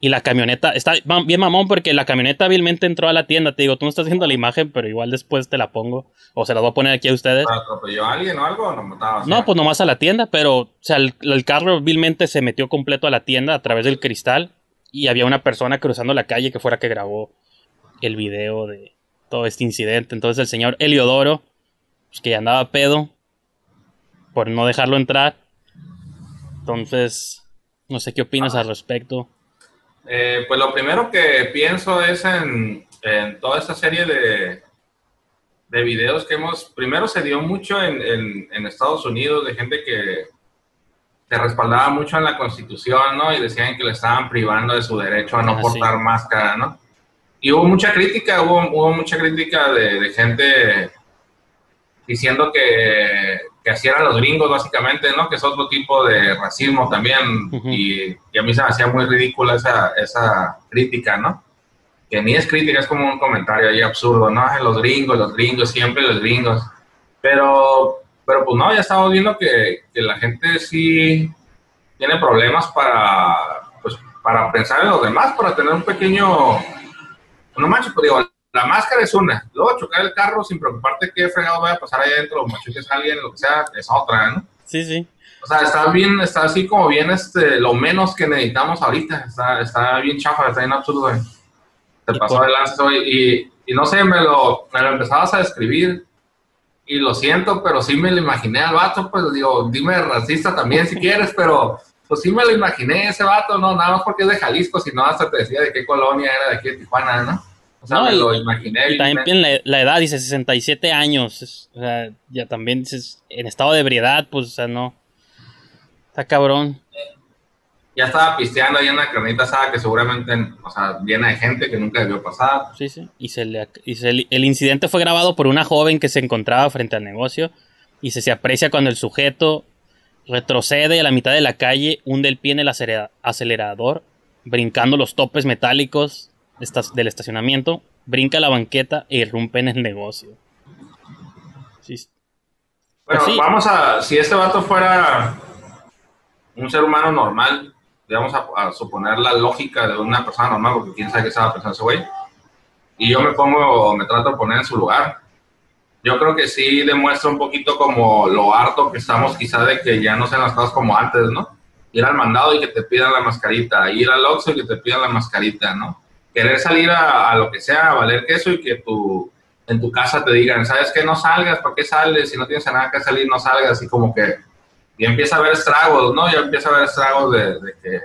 Y la camioneta, está bien mamón porque la camioneta hábilmente entró a la tienda. Te digo, tú no estás viendo la imagen, pero igual después te la pongo. O se la voy a poner aquí a ustedes. ¿Atropelló a alguien o algo o no pues nomás a la tienda, pero, o sea, el, el carro vilmente se metió completo a la tienda a través del cristal y había una persona cruzando la calle que fuera que grabó el video de todo este incidente. Entonces el señor Eliodoro, pues, que ya andaba pedo por no dejarlo entrar. Entonces, no sé qué opinas al respecto. Eh, pues lo primero que pienso es en, en toda esta serie de, de videos que hemos, primero se dio mucho en, en- en Estados Unidos de gente que se respaldaba mucho en la constitución, ¿no? Y decían que le estaban privando de su derecho a no Ah, portar sí. máscara, ¿no? Y hubo mucha crítica, hubo, hubo mucha crítica de, de gente diciendo que, que así eran los gringos, básicamente, ¿no? Que es otro tipo de racismo también. Y, y a mí se me hacía muy ridícula esa, esa crítica, ¿no? Que ni es crítica, es como un comentario ahí absurdo, ¿no? Los gringos, los gringos, siempre los gringos. Pero, pero pues no, ya estamos viendo que, que la gente sí tiene problemas para, pues, para pensar en los demás, para tener un pequeño... No manches, pues digo, la máscara es una. Luego chocar el carro sin preocuparte qué fregado vaya a pasar ahí adentro, o machuques a alguien, lo que sea, es otra, ¿no? Sí, sí. O sea, está bien, está así como bien este, lo menos que necesitamos ahorita. Está, está bien chafa, está bien absurdo. eh. Te pasó de lanza hoy y, y no sé, me lo, me lo empezabas a describir y lo siento, pero sí me lo imaginé al vato, pues digo, dime racista también si quieres, pero pues sí me lo imaginé ese vato, no, nada más porque es de Jalisco, sino hasta te decía de qué colonia era de aquí de Tijuana, ¿no? O sea, No, me y- lo imaginé. Y también la, la edad, dice 67 años. es- o sea, ya también dices, en estado de ebriedad, pues, o sea, no. Está cabrón. ya estaba pisteando ahí en una carnita asada que seguramente, o sea, llena de gente que nunca debió pasar. Sí, sí. Y, se le, y se le- el incidente fue grabado por una joven que se encontraba frente al negocio. Y se, se aprecia cuando el sujeto retrocede a la mitad de la calle, hunde el pie en el acelera- acelerador, brincando los topes metálicos del estacionamiento, brinca la banqueta e irrumpe en el negocio. Sí, Bueno, Pues sí. vamos a. Si este vato fuera un ser humano normal, vamos a, a suponer la lógica de una persona normal, porque quién sabe qué estaba pensando ese güey. Y yo me pongo, me trato de poner en su lugar. Yo creo que sí demuestra un poquito como lo harto que estamos, quizá de que ya no sean las cosas como antes, ¿no? Ir al mandado y que te pidan la mascarita, ir al Oxxo y que te pidan la mascarita, ¿no? Querer salir a, a lo que sea, a valer queso y que tu, en tu casa te digan, ¿sabes qué? No salgas, ¿por qué sales? Si no tienes nada que salir, no salgas. Y como que ya empieza a haber estragos, ¿no? Ya empieza a haber estragos de, de que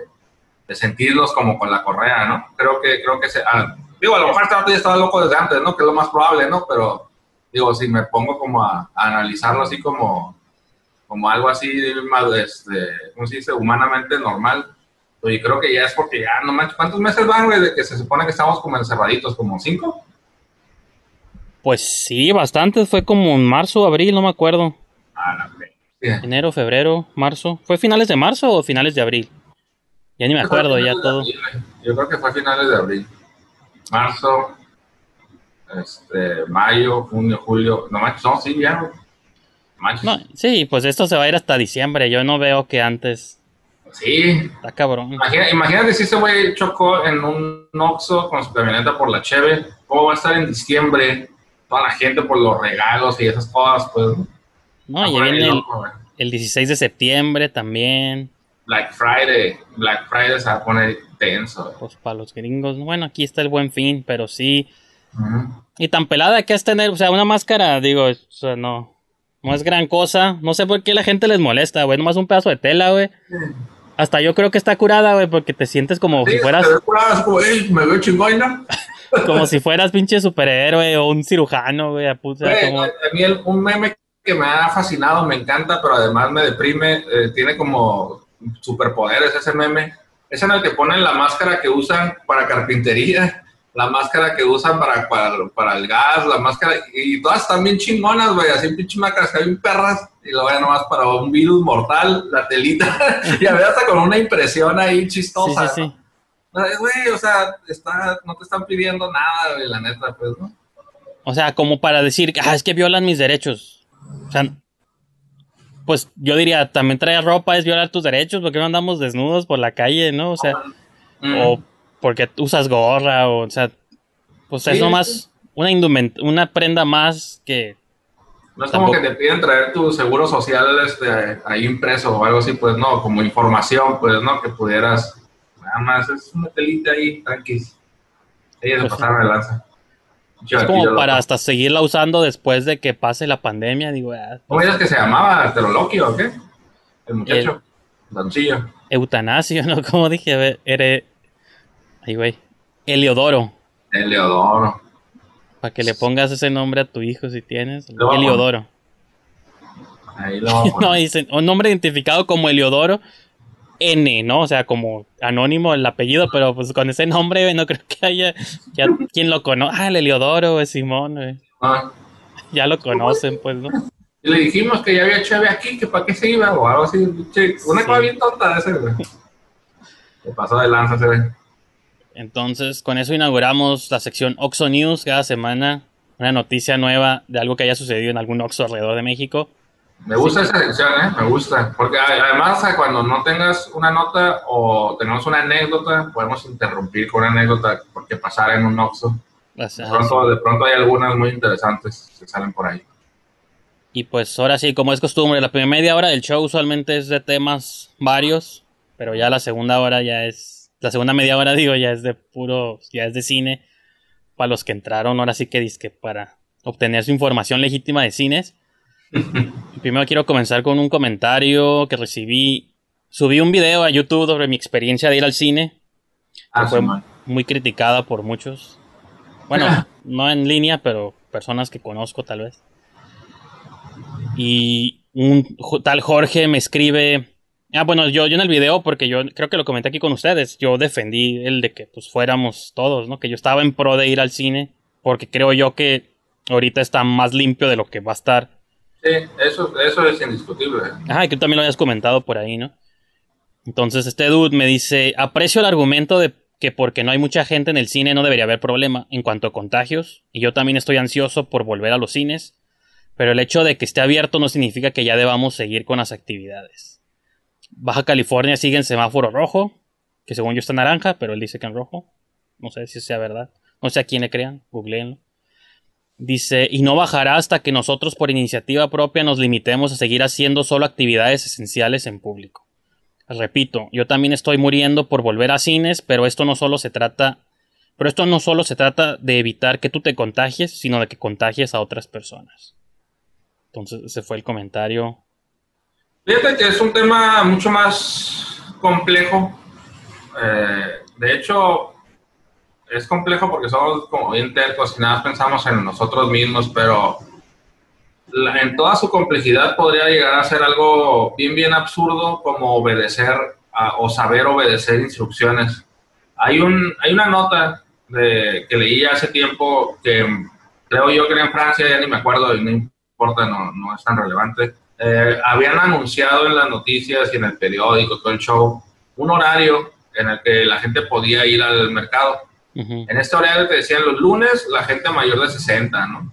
de sentirnos como con la correa, ¿no? Creo que, creo que se, ah, digo, a lo mejor vato ya estaba loco desde antes, ¿no? Que es lo más probable, ¿no? Pero, digo, si me pongo como a, a analizarlo así como, como algo así, mal, este, ¿cómo se dice? Humanamente normal, pues creo que ya es porque ya, no manches, ¿cuántos meses van, güey? De que se supone que estamos como encerraditos, como cinco. Pues sí, bastante. Fue como en marzo, abril, no me acuerdo. Ah. Sí. Enero, febrero, marzo. ¿Fue finales de marzo o finales de abril? Ya ni me acuerdo, ya todo. abril. Yo creo que fue finales de abril. Marzo, este, mayo, junio, julio. No manches, no, sí, ya. No, sí, pues esto se va a ir hasta diciembre. Yo no veo que antes. Sí. Está cabrón. Imagina- imagínate si ese güey chocó en un Oxxo con su camioneta por la Cheve. ¿Cómo va a estar en diciembre? Toda la gente por los regalos y esas cosas, pues. No, ya viene el, el 16 de septiembre también. Black Friday. Black Friday se va a poner tenso. güey. Pues para los gringos. Bueno, aquí está el buen fin, pero sí. Y tan pelada que es tener, o sea, una máscara, digo, o sea, no. No es gran cosa. No sé por qué la gente les molesta, güey. Nomás un pedazo de tela, güey. Hasta yo creo que está curada, güey, porque te sientes como Sí, si fueras, como, "Ey, me veo como si fueras pinche superhéroe o un cirujano, güey. como- a mí el- un meme que me ha fascinado, me encanta, pero además me deprime, eh, tiene como superpoderes ese meme. Es en el que ponen la máscara que usan para carpintería, la máscara que usan para, para, para el gas, la máscara, y todas están bien chingonas, güey, así pinche máscaras que bien perras, y luego ya nomás para un virus mortal, la telita, y a ver hasta con una impresión ahí Sí, chistosa. sí, sí. ¿no? Güey, o sea, está, no te están pidiendo nada, güey, la neta, pues, ¿no? O sea, como para decir, ah, es que violan mis derechos. O sea, pues yo diría, también traer ropa es violar tus derechos, porque no andamos desnudos por la calle, ¿no? O sea, Mm. o porque usas gorra, o, o sea, pues Sí, es sí. nomás una indument una prenda más que No es como que te piden traer tu seguro social este, ahí impreso o algo así, pues no, como información, pues no, que pudieras, nada más es una telita ahí, tranquis. Ella se Pues sí. pasaron de lanza. Yo es como para hasta seguirla usando después de que pase la pandemia, digo, ah, ¿Cómo dices que se llamaba? ¿Teroloquio o qué? El muchacho. Doncillo. eutanasio, ¿no? Como dije, a ver, ere... Ay, güey. Heliodoro. El Leodoro. Para que le pongas ese nombre a tu hijo si tienes. Heliodoro. Ahí lo vamos No, dicen, un nombre identificado como Heliodoro N, ¿no? O sea, como anónimo el apellido, pero pues con ese nombre, no creo que haya ya quien lo conoce. Ah, el Heliodoro, güey, Simón, güey. Ah, Ya lo conocen, pues, ¿no? Y le dijimos que ya había cheve aquí, que para qué se iba o algo así. che, Una Sí. cosa bien tonta de ese, güey. Se pasó de lanza ese, güey. Entonces, con eso inauguramos la sección Oxo News cada semana. Una noticia nueva de algo que haya sucedido en algún Oxo alrededor de México. Me gusta esa sección, ¿eh? Me gusta. Porque además, cuando no tengas una nota o tenemos una anécdota, podemos interrumpir con una anécdota porque pasar en un Oxxo. Sea, De pronto, de pronto hay algunas muy interesantes que salen por ahí. Y pues ahora sí, como es costumbre, la primera media hora del show usualmente es de temas varios, pero ya la segunda hora ya es, la segunda media hora digo, ya es de puro, ya es de cine, para los que entraron, ahora sí que disque para obtener su información legítima de cines. Primero quiero comenzar con un comentario que recibí, subí un video a YouTube sobre mi experiencia de ir al cine, Ah, fue man. muy criticada por muchos. Bueno, no en línea, pero personas que conozco tal vez. Y un tal Jorge me escribe. Ah, bueno, yo, yo en el video, porque yo creo que lo comenté aquí con ustedes, yo defendí el de que pues fuéramos todos, ¿no? Que yo estaba en pro de ir al cine, porque creo yo que ahorita está más limpio de lo que va a estar. Sí, eso, eso es indiscutible. Ajá, y que tú también lo hayas comentado por ahí, ¿no? Entonces este dude me dice, aprecio el argumento de que porque no hay mucha gente en el cine no debería haber problema en cuanto a contagios, y yo también estoy ansioso por volver a los cines, pero el hecho de que esté abierto no significa que ya debamos seguir con las actividades. Baja California sigue en semáforo rojo, que según yo está naranja, pero él dice que en rojo. No sé si sea verdad. No sé a quién le crean, googleenlo. Dice, y no bajará hasta que nosotros por iniciativa propia nos limitemos a seguir haciendo solo actividades esenciales en público. Repito, yo también estoy muriendo por volver a cines, pero esto no solo se trata, pero esto no solo se trata de evitar que tú te contagies, sino de que contagies a otras personas. Entonces, ese fue el comentario. Fíjate que es un tema mucho más complejo. Eh, de hecho, es complejo porque somos como bien tercos y nada pensamos en nosotros mismos, pero la- en toda su complejidad podría llegar a ser algo bien, bien absurdo como obedecer o saber obedecer instrucciones. Hay, un, hay una nota de, que leí hace tiempo que creo yo que era en Francia, ya ni me acuerdo y no importa, no, no es tan relevante. Eh, habían anunciado en las noticias y en el periódico, todo el show, un horario en el que la gente podía ir al mercado. Ujú. En este horario te decían los lunes la gente mayor de 60, ¿no?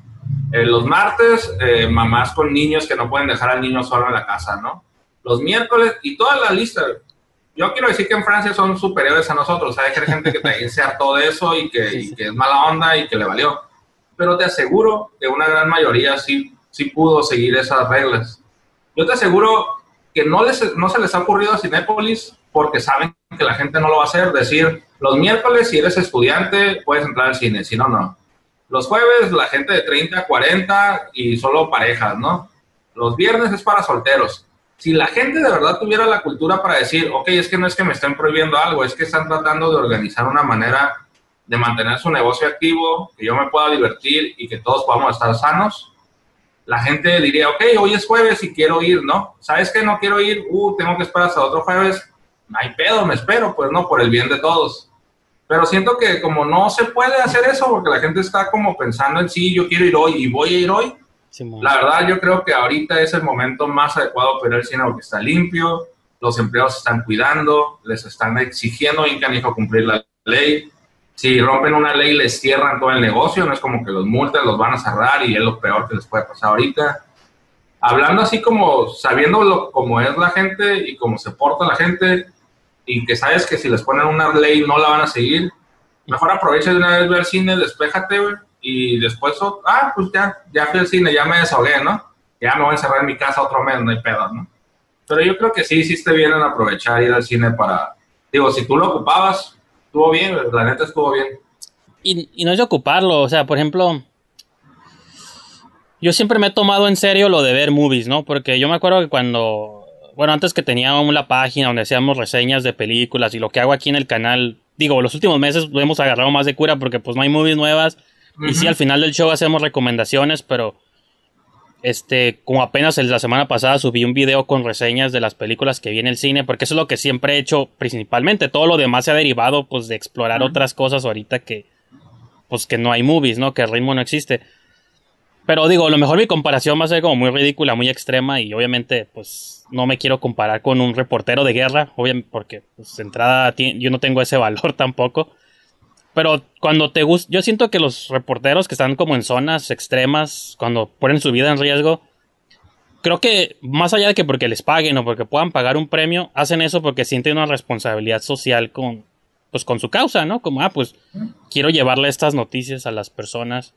Eh, los martes, eh, mamás con niños que no pueden dejar al niño solo en la casa, ¿no? Los miércoles y toda la lista. Yo quiero decir que en Francia son superiores a nosotros. Hay gente que también se hartó de eso y que, y que es mala onda y que le valió. Pero te aseguro que una gran mayoría sí, sí pudo seguir esas reglas. Yo te aseguro que no, les, no se les ha ocurrido a Cinépolis porque saben que la gente no lo va a hacer. Decir, los miércoles, si eres estudiante, puedes entrar al cine, si no, no. Los jueves, la gente de 30 a 40 y solo parejas, ¿no? Los viernes es para solteros. Si la gente de verdad tuviera la cultura para decir, ok, es que no es que me estén prohibiendo algo, es que están tratando de organizar una manera de mantener su negocio activo, que yo me pueda divertir y que todos podamos estar sanos, la gente diría, ok, hoy es jueves y quiero ir, ¿no? ¿Sabes que no quiero ir? Uh, tengo que esperar hasta otro jueves. No hay pedo, me espero, pues no, por el bien de todos. Pero siento que como no se puede hacer eso, porque la gente está como pensando en sí, yo quiero ir hoy y voy a ir hoy, Simón. la verdad, yo creo que ahorita es el momento más adecuado para al cine porque está limpio, los empleados se están cuidando, les están exigiendo bien canijo cumplir la ley. Si rompen una ley, les cierran todo el negocio, no es como que los multan, los van a cerrar y es lo peor que les puede pasar ahorita. Hablando así como sabiendo lo, cómo es la gente y cómo se porta la gente y que sabes que si les ponen una ley no la van a seguir, mejor aprovecha de una vez ver el cine, despéjate, y después, ah, pues ya, ya fui al cine, ya me desahogué, ¿no? Ya me voy a encerrar en mi casa otro mes, no hay pedo, ¿no? Pero yo creo que sí hiciste bien en aprovechar ir al cine para, digo, si tú lo ocupabas, estuvo bien, la neta estuvo bien. Y, y no es de ocuparlo, o sea, por ejemplo, yo siempre me he tomado en serio lo de ver movies, ¿no? Porque yo me acuerdo que cuando, bueno, antes que teníamos la página donde hacíamos reseñas de películas y lo que hago aquí en el canal, digo, los últimos meses hemos agarrado más de cura porque pues no hay movies nuevas y sí, al final del show hacemos recomendaciones, pero este, como apenas la semana pasada subí un video con reseñas de las películas que vi en el cine, porque eso es lo que siempre he hecho principalmente. Todo lo demás se ha derivado, pues, de explorar otras cosas ahorita que, pues, que no hay movies, ¿no? Que el ritmo no existe. Pero digo, a lo mejor mi comparación va a ser como muy ridícula, muy extrema y obviamente, pues, no me quiero comparar con un reportero de guerra, obviamente, porque, pues, de entrada, yo no tengo ese valor tampoco. Pero cuando te gusta, yo siento que los reporteros que están como en zonas extremas, cuando ponen su vida en riesgo, creo que más allá de que porque les paguen o porque puedan pagar un premio, hacen eso porque sienten una responsabilidad social con, pues con su causa, ¿no? Como, ah, pues quiero llevarle estas noticias a las personas.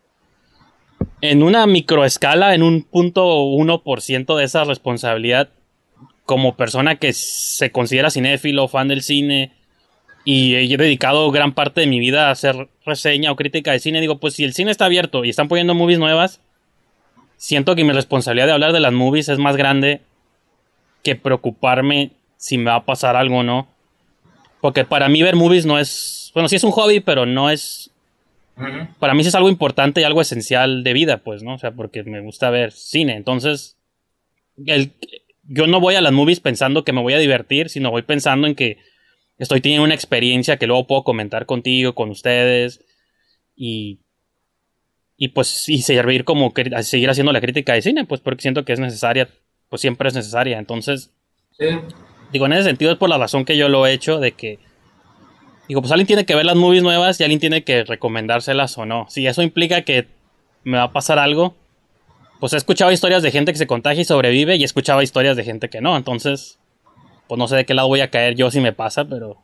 En una microescala, en un punto uno por ciento de esa responsabilidad, como persona que se considera cinéfilo, fan del cine, y he dedicado gran parte de mi vida a hacer reseña o crítica de cine. Digo, pues si el cine está abierto y están poniendo movies nuevas, siento que mi responsabilidad de hablar de las movies es más grande que preocuparme si me va a pasar algo o no. Porque para mí ver movies no es, bueno, sí es un hobby, pero no es, para mí sí es algo importante y algo esencial de vida, pues, ¿no? O sea, porque me gusta ver cine. Entonces, el, yo no voy a las movies pensando que me voy a divertir, sino voy pensando en que estoy teniendo una experiencia que luego puedo comentar contigo, con ustedes. Y y pues y servir como seguir haciendo la crítica de cine, pues porque siento que es necesaria, pues siempre es necesaria. Entonces, Sí. digo, en ese sentido es por la razón que yo lo he hecho, de que, digo, pues alguien tiene que ver las movies nuevas y alguien tiene que recomendárselas o no. Si eso implica que me va a pasar algo, pues he escuchado historias de gente que se contagia y sobrevive y he escuchado historias de gente que no. Entonces, pues no sé de qué lado voy a caer yo si me pasa, pero...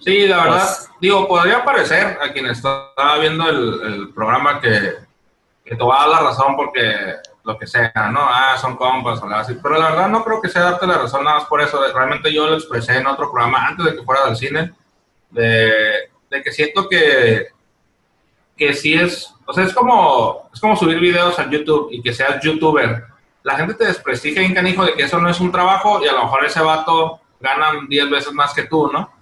Sí, la verdad, Pues- digo, podría parecer a quien estaba viendo el, el programa que, que te va a dar la razón porque lo que sea, ¿no? Ah, son compas o algo así. Pero la verdad no creo que sea darte la razón nada más por eso. Realmente yo lo expresé en otro programa antes de que fuera del cine, de, de que siento que, que sí es, o sea, es como, es como subir videos a YouTube y que seas youtuber. La gente te desprestigia en canijo de que eso no es un trabajo y a lo mejor ese vato gana 10 veces más que tú, ¿no?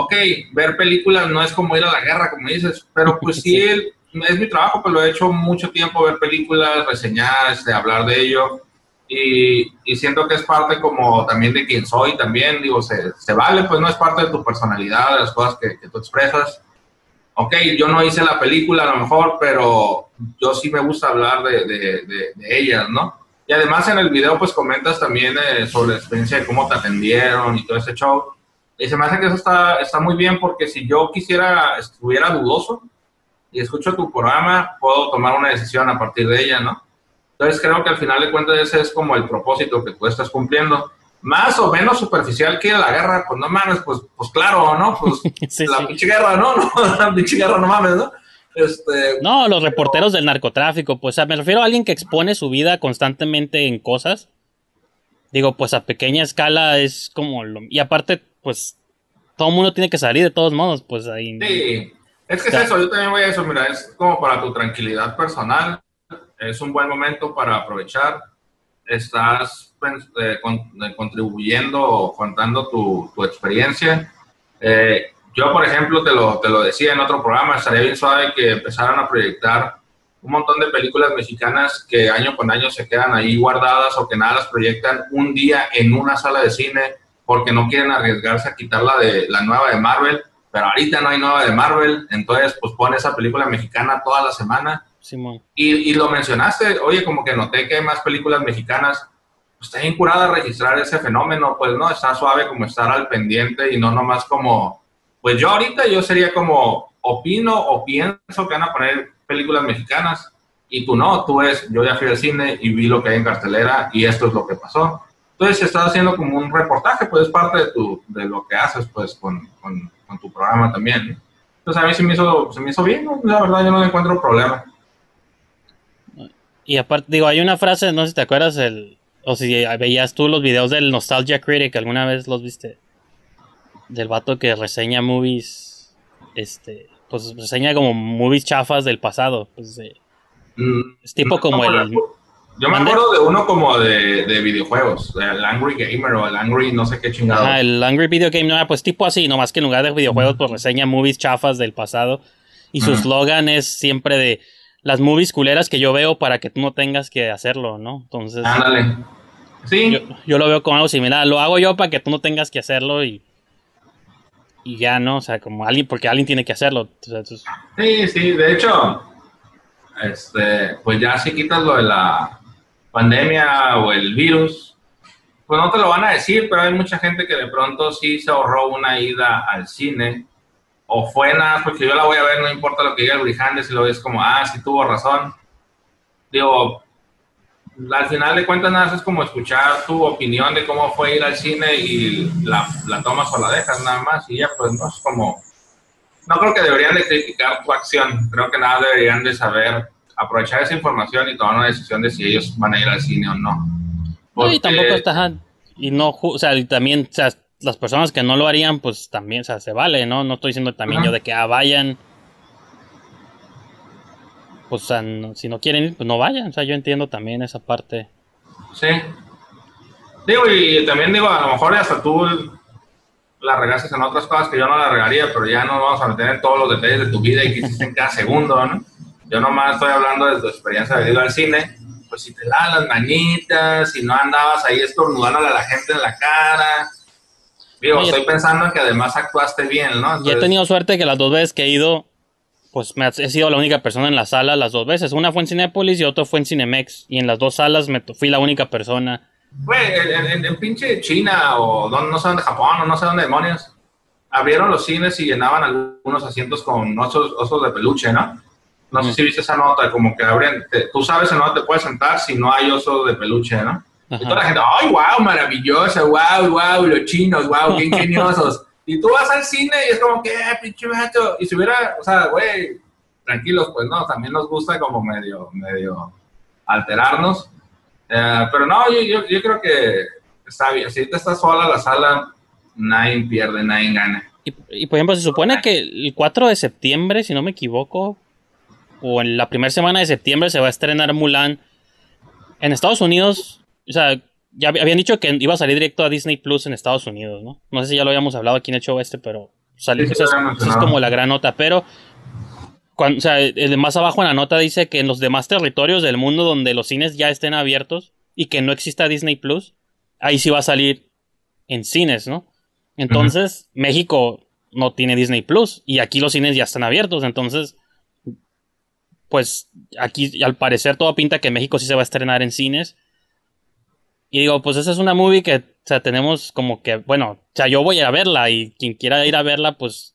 ok, ver películas no es como ir a la guerra, como dices, pero pues sí, es mi trabajo, pues lo he hecho mucho tiempo, ver películas, reseñar, este, hablar de ello, y, y siento que es parte como también de quien soy, también, digo, se, se vale, pues no es parte de tu personalidad, de las cosas que, que tú expresas. Ok, yo no hice la película a lo mejor, pero yo sí me gusta hablar de, de, de- de ellas, ¿no? Y además en el video pues comentas también eh, sobre la experiencia de cómo te atendieron y todo ese show. Y se me hace que eso está, está muy bien porque si yo quisiera, estuviera dudoso y escucho tu programa, puedo tomar una decisión a partir de ella, ¿no? Entonces creo que al final de cuentas ese es como el propósito que tú estás cumpliendo. Más o menos superficial que la guerra, pues no mames, pues, pues claro, ¿no? Pues Sí, la sí. pinche guerra, ¿no? no la pinche guerra, no mames, ¿no? Este, No, los reporteros del narcotráfico, pues o sea, me refiero a alguien que expone su vida constantemente en cosas. Digo, pues a pequeña escala es como lo... Y aparte, pues todo el mundo tiene que salir de todos modos, pues ahí... Sí, es que es Ya. eso, yo también voy a eso, mira, es como para tu tranquilidad personal, es un buen momento para aprovechar, estás pues, eh, con- eh, contribuyendo o contando tu, tu experiencia. Eh, yo, por ejemplo, te lo, te lo decía en otro programa, estaría bien suave que empezaran a proyectar un montón de películas mexicanas que año con año se quedan ahí guardadas o que nada las proyectan un día en una sala de cine porque no quieren arriesgarse a quitarla de la nueva de Marvel, pero ahorita no hay nueva de Marvel, entonces pues pone esa película mexicana toda la semana. Simón. Y, y lo mencionaste, oye, como que noté que hay más películas mexicanas. Pues está bien curada registrar ese fenómeno, pues no, está suave como estar al pendiente y no nomás como, pues yo ahorita yo sería como, opino o pienso que van a poner películas mexicanas y tú no, tú ves, yo ya fui al cine y vi lo que hay en cartelera y esto es lo que pasó. Entonces estás haciendo como un reportaje, pues es parte de, tu, de lo que haces pues con, con, tu programa también. Entonces a mí se me hizo, se me hizo bien, la verdad yo no encuentro problema. Y aparte, digo, hay una frase, no sé si te acuerdas, el, o si veías tú los videos del Nostalgia Critic, alguna vez los viste, del vato que reseña movies, este, pues reseña como movies chafas del pasado, pues eh, Mm, es tipo no, como no, el... Yo me acuerdo de uno como de, de videojuegos, el Angry Gamer o el Angry no sé qué chingado. Ajá, el Angry Video Game, no, pues tipo así, nomás que en lugar de videojuegos, pues reseña movies chafas del pasado. Y su Ujú. slogan es siempre de las movies culeras que yo veo para que tú no tengas que hacerlo, ¿no? Entonces, Ándale. Sí, yo, yo lo veo como algo similar. Lo hago yo para que tú no tengas que hacerlo y, y ya, ¿no? O sea, como alguien, porque alguien tiene que hacerlo. Sí, sí. De hecho, este, pues ya si quitas lo de la pandemia o el virus, pues no te lo van a decir, pero hay mucha gente que de pronto sí se ahorró una ida al cine o fue nada, porque yo la voy a ver, no importa lo que diga el Brijandes, y lo ves como, ah, sí tuvo razón. Digo, al final de cuentas nada más es como escuchar tu opinión de cómo fue ir al cine y la, la tomas o la dejas nada más y ya pues no es como no creo que deberían de criticar tu acción creo que nada deberían de saber aprovechar esa información y tomar una decisión de si ellos van a ir al cine o no no, y Porque- tampoco está. Y no, o sea, y también, o sea, las personas que no lo harían, pues también, o sea, se vale, ¿no? No estoy diciendo también Ajá. yo de que ah, vayan. Pues, o sea, no- si no quieren ir, pues no vayan. O sea, yo entiendo también esa parte. Sí. Digo, y también digo, a lo mejor hasta tú la regaste en otras cosas que yo no la regaría, pero ya no vamos a meter en todos los detalles de tu vida y que hiciste en cada segundo, ¿no? Yo nomás estoy hablando de tu experiencia de ir al cine, pues si te daban las manitas, si no andabas ahí estornudándole a la gente en la cara. Digo, Oye, estoy pensando en que además actuaste bien, ¿no? Y he Entonces, tenido suerte que las dos veces que he ido, pues me he sido la única persona en la sala las dos veces. Una fue en Cinépolis y otra fue en Cinemex. Y en las dos salas me fui la única persona. Güey, en, pinche China o don- no sé dónde, Japón o no sé dónde demonios, abrieron los cines y llenaban algunos asientos con osos, osos de peluche, ¿no? No sé si viste esa nota, como que abren, te- tú sabes en dónde te puedes sentar si no hay oso de peluche, ¿no? Y Ajá. toda la gente, ¡ay, wow, maravilloso! ¡Wow, wow, los chinos, wow, qué ingeniosos! Y tú vas al cine y es como que, ¡eh, pinche vato! Y si hubiera, o sea, güey, tranquilos, pues no, también nos gusta como medio, medio alterarnos. Eh, pero no, yo, yo, yo creo que está bien. Si ahorita está sola la sala, nadie pierde, nadie gana. Y, y, por ejemplo, se supone que el 4 de septiembre, si no me equivoco, o en la primera semana de septiembre se va a estrenar Mulan. En Estados Unidos, o sea, ya hab- habían dicho que iba a salir directo a Disney Plus en Estados Unidos, ¿no? No sé si ya lo habíamos hablado aquí en el show este, pero salió, Sí, esa es, esa como la gran nota. Pero, cuando, o sea, el más abajo en la nota dice que en los demás territorios del mundo donde los cines ya estén abiertos y que no exista Disney Plus, ahí sí va a salir en cines, ¿no? Entonces, México no tiene Disney Plus y aquí los cines ya están abiertos, entonces, pues aquí al parecer todo pinta que México sí se va a estrenar en cines. Y digo, pues esa es una movie que, o sea, tenemos como que, bueno, o sea, yo voy a verla y quien quiera ir a verla, pues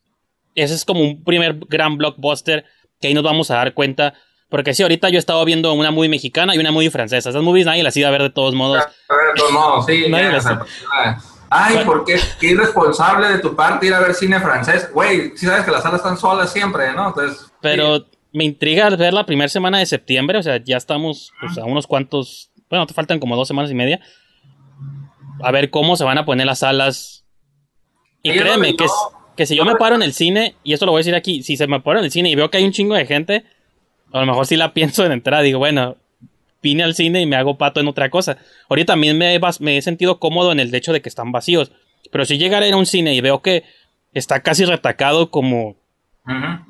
ese es como un primer gran blockbuster que ahí nos vamos a dar cuenta. Porque sí, ahorita yo he estado viendo una movie mexicana y una movie francesa. Esas movies nadie las iba a ver de todos modos. A ver, de todos modos, sí. Nadie sabe. ah, Ay, ¿por qué? Qué irresponsable de tu parte ir a ver cine francés. Güey, sí sabes que las salas están solas siempre, ¿no? Entonces, Pero sí. me intriga ver la primera semana de septiembre. O sea, ya estamos pues, a unos cuantos. Bueno, te faltan como dos semanas y media. A ver cómo se van a poner las salas. Y Ellos créeme no- que, si yo me paro en el cine, y esto lo voy a decir aquí, si se me paro en el cine y veo que hay un chingo de gente, a lo mejor sí la pienso en entrar. Digo, bueno, vine al cine y me hago pato en otra cosa. Ahorita también me he, bas- me he sentido cómodo en el hecho de que están vacíos. Pero si llegara a ir a un cine y veo que está casi retacado como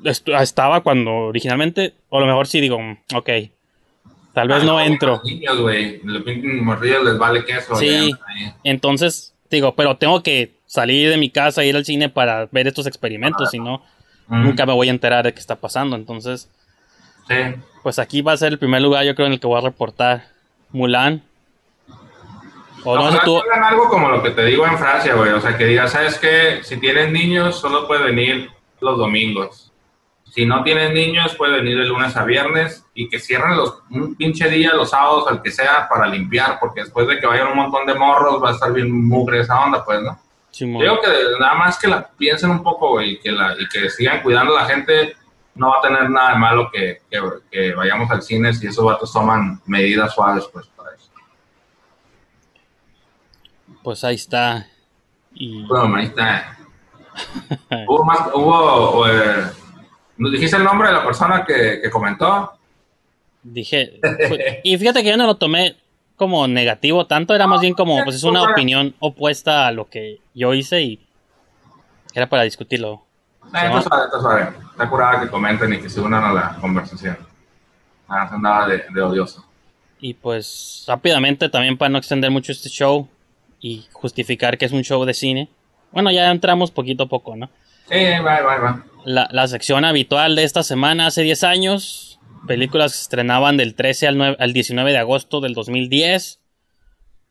est- estaba cuando originalmente, o a lo mejor sí digo, mm, ok, tal vez Ah, no entro. Los niños, güey, los morrillos les vale queso. Sí. ya ahí. Entonces, digo, pero tengo que salir de mi casa ir al cine para ver estos experimentos, si no, nunca me voy a enterar de qué está pasando. Entonces, Sí. pues aquí va a ser el primer lugar, yo creo, en el que voy a reportar Mulan. O no, sé tú, algo como lo que te digo en Francia, güey. O sea, que digas, ¿sabes qué? Si tienes niños, solo puede venir los domingos. Si no tienes niños, puede venir de lunes a viernes y que cierren los, un pinche día, los sábados, al que sea, para limpiar, porque después de que vayan un montón de morros, va a estar bien mugre esa onda, pues, ¿no? Simón. Digo que nada más que la piensen un poco, güey, y que, la, y que sigan cuidando a la gente, no va a tener nada de malo que, que, que vayamos al cine si esos vatos toman medidas suaves, pues, para eso. pues ahí está. Y Bueno, ahí está. hubo más, hubo, eh, ¿nos dijiste el nombre de la persona que, que comentó? dije, fue- y fíjate que yo no lo tomé como negativo tanto, era más bien como, pues es una opinión opuesta a lo que yo hice y era para discutirlo. Eh, está suave, está suave. Está curada que comenten y que se unan a la conversación. Ah, se andaba de, de odioso. Y pues rápidamente también para no extender mucho este show y justificar que es un show de cine. Bueno, ya entramos poquito a poco, ¿no? Sí, va, va, va. La, la sección habitual de esta semana hace 10 años. Películas que se estrenaban del 13 al, 9 al 19 de agosto del 2010.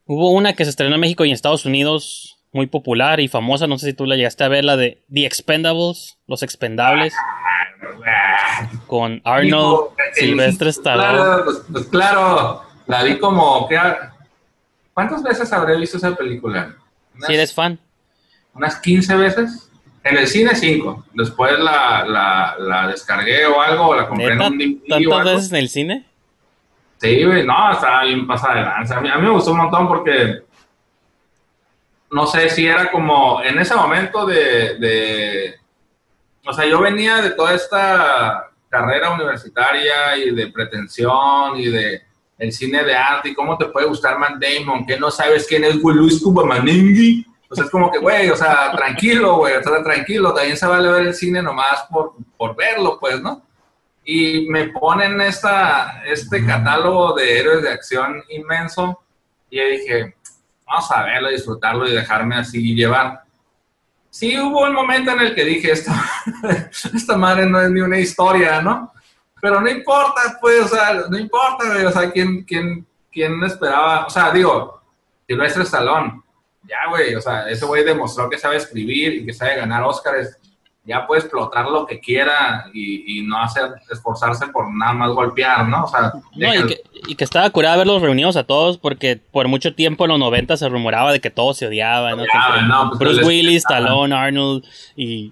Hubo una que se estrenó en México y en Estados Unidos muy popular y famosa. No sé si tú la llegaste a ver, la de The Expendables, Los Expendables, con Arnold, Silvestre Stallone. Claro, pues, pues claro, la vi como que ¿Cuántas veces habré visto esa película? Unas, Si eres fan. unas 15 veces. En el cine 5. Después la, la, la descargué o algo, o la compré en un DVD ¿Tantas veces en el cine? Sí, güey, no, estaba bien pasada de lanza. A mí, a mí me gustó un montón porque no sé si era como en ese momento de, de- o sea, yo venía de toda esta carrera universitaria y de pretensión y de el cine de arte y cómo te puede gustar Matt Damon, que no sabes quién es güey, Luis Cubamaningui. O sea, es como que, güey, o sea, tranquilo, güey, o sea, tranquilo, también se vale ver el cine nomás por, por verlo, pues, ¿no? y me ponen esta, este catálogo de héroes de acción inmenso y yo dije, vamos a verlo, disfrutarlo y dejarme así llevar. sí hubo un momento en el que dije, esta, esta madre no es ni una historia, ¿no? Pero no importa, pues, o sea, no importa, o sea, ¿quién, quién, quién esperaba? O sea, digo, Silvestre Stallone, ya, güey, o sea, ese güey demostró que sabe escribir y que sabe ganar Óscares, ya puede explotar lo que quiera y, y no hacer, esforzarse por nada más golpear, ¿no? O sea, No, y que, y que estaba curada verlos reunidos a todos porque por mucho tiempo en los 90 se rumoraba de que todos se odiaban, ¿no? Odiaban, pues, Bruce Willis, Stallone, Arnold y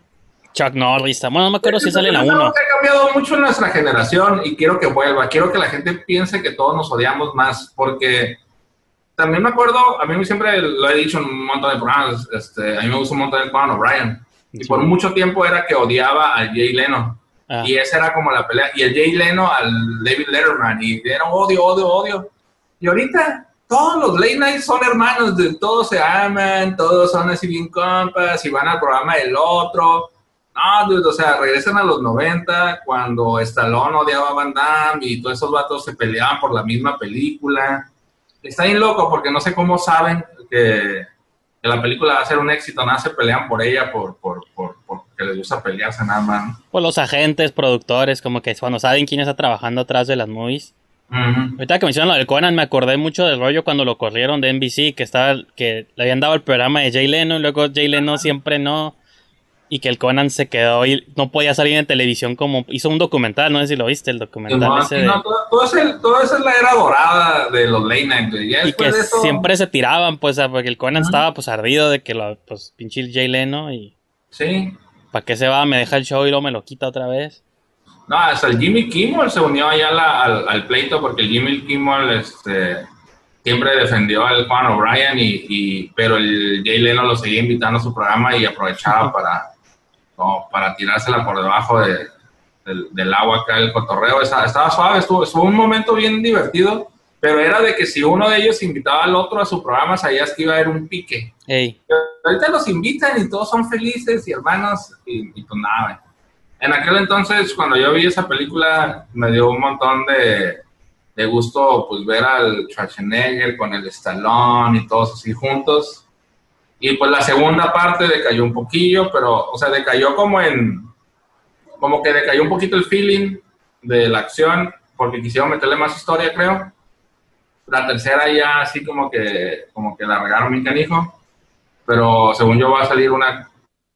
Chuck Norris. Bueno, no me acuerdo si sale en la Es algo 1. que ha cambiado mucho en nuestra generación y quiero que vuelva. Quiero que la gente piense que todos nos odiamos más, porque también me acuerdo, a mí siempre lo he dicho en un montón de programas, este, a mí me gusta un montón de Conan O'Brien. Y Sí. por mucho tiempo era que odiaba al Jay Leno. Ah. Y esa era como la pelea. Y el Jay Leno al David Letterman. Y era odio, odio, odio. Y ahorita todos los late nights son hermanos, de, todos se aman, todos son así bien compas y van al programa del otro. No, dude, o sea, regresan a los 90 cuando Stallone odiaba a Van Damme y todos esos vatos se peleaban por la misma película. Está bien loco porque no sé cómo saben que, que la película va a ser un éxito, nada, se pelean por ella, por, por, por, porque les gusta pelearse nada más. Pues los agentes, productores, como que cuando saben quién está trabajando atrás de las movies. Ahorita que mencionan lo del Conan, me acordé mucho del rollo cuando lo corrieron de NBC, que estaba, que le habían dado el programa de Jay Leno, y luego Jay Leno siempre no, y que el Conan se quedó y no podía salir en televisión como, hizo un documental, no sé si lo viste, el documental ese de- no, todo, todo es el- todo eso es la era dorada de los late night. Ya y que eso, siempre se tiraban, pues, porque el Conan estaba pues ardido de que lo, pues, pinche Jay Leno, y Sí. ¿para qué se va? Me deja el show y luego me lo quita otra vez. No, hasta el Jimmy Kimmel se unió allá la- al, al pleito porque el Jimmy Kimmel este, siempre defendió al Juan O'Brien, y, y- pero el Jay Leno lo seguía invitando a su programa y aprovechaba para, como para tirársela por debajo de- del, del agua acá, el cotorreo. Estaba, estaba suave, estuvo, estuvo un momento bien divertido, pero era de que si uno de ellos invitaba al otro a su programa, sabías que iba a haber un pique. Ey, ahorita los invitan y todos son felices y hermanos y, y pues nada. En aquel entonces, cuando yo vi esa película, me dio un montón de, de gusto pues ver al Schwarzenegger con el Stallone y todos así juntos. Y pues la segunda parte decayó un poquillo, pero, o sea, decayó como en, como que decayó un poquito el feeling de la acción, porque quisieron meterle más historia, creo. La tercera ya así como que, como que la regaron mi canijo pero según yo va a salir una,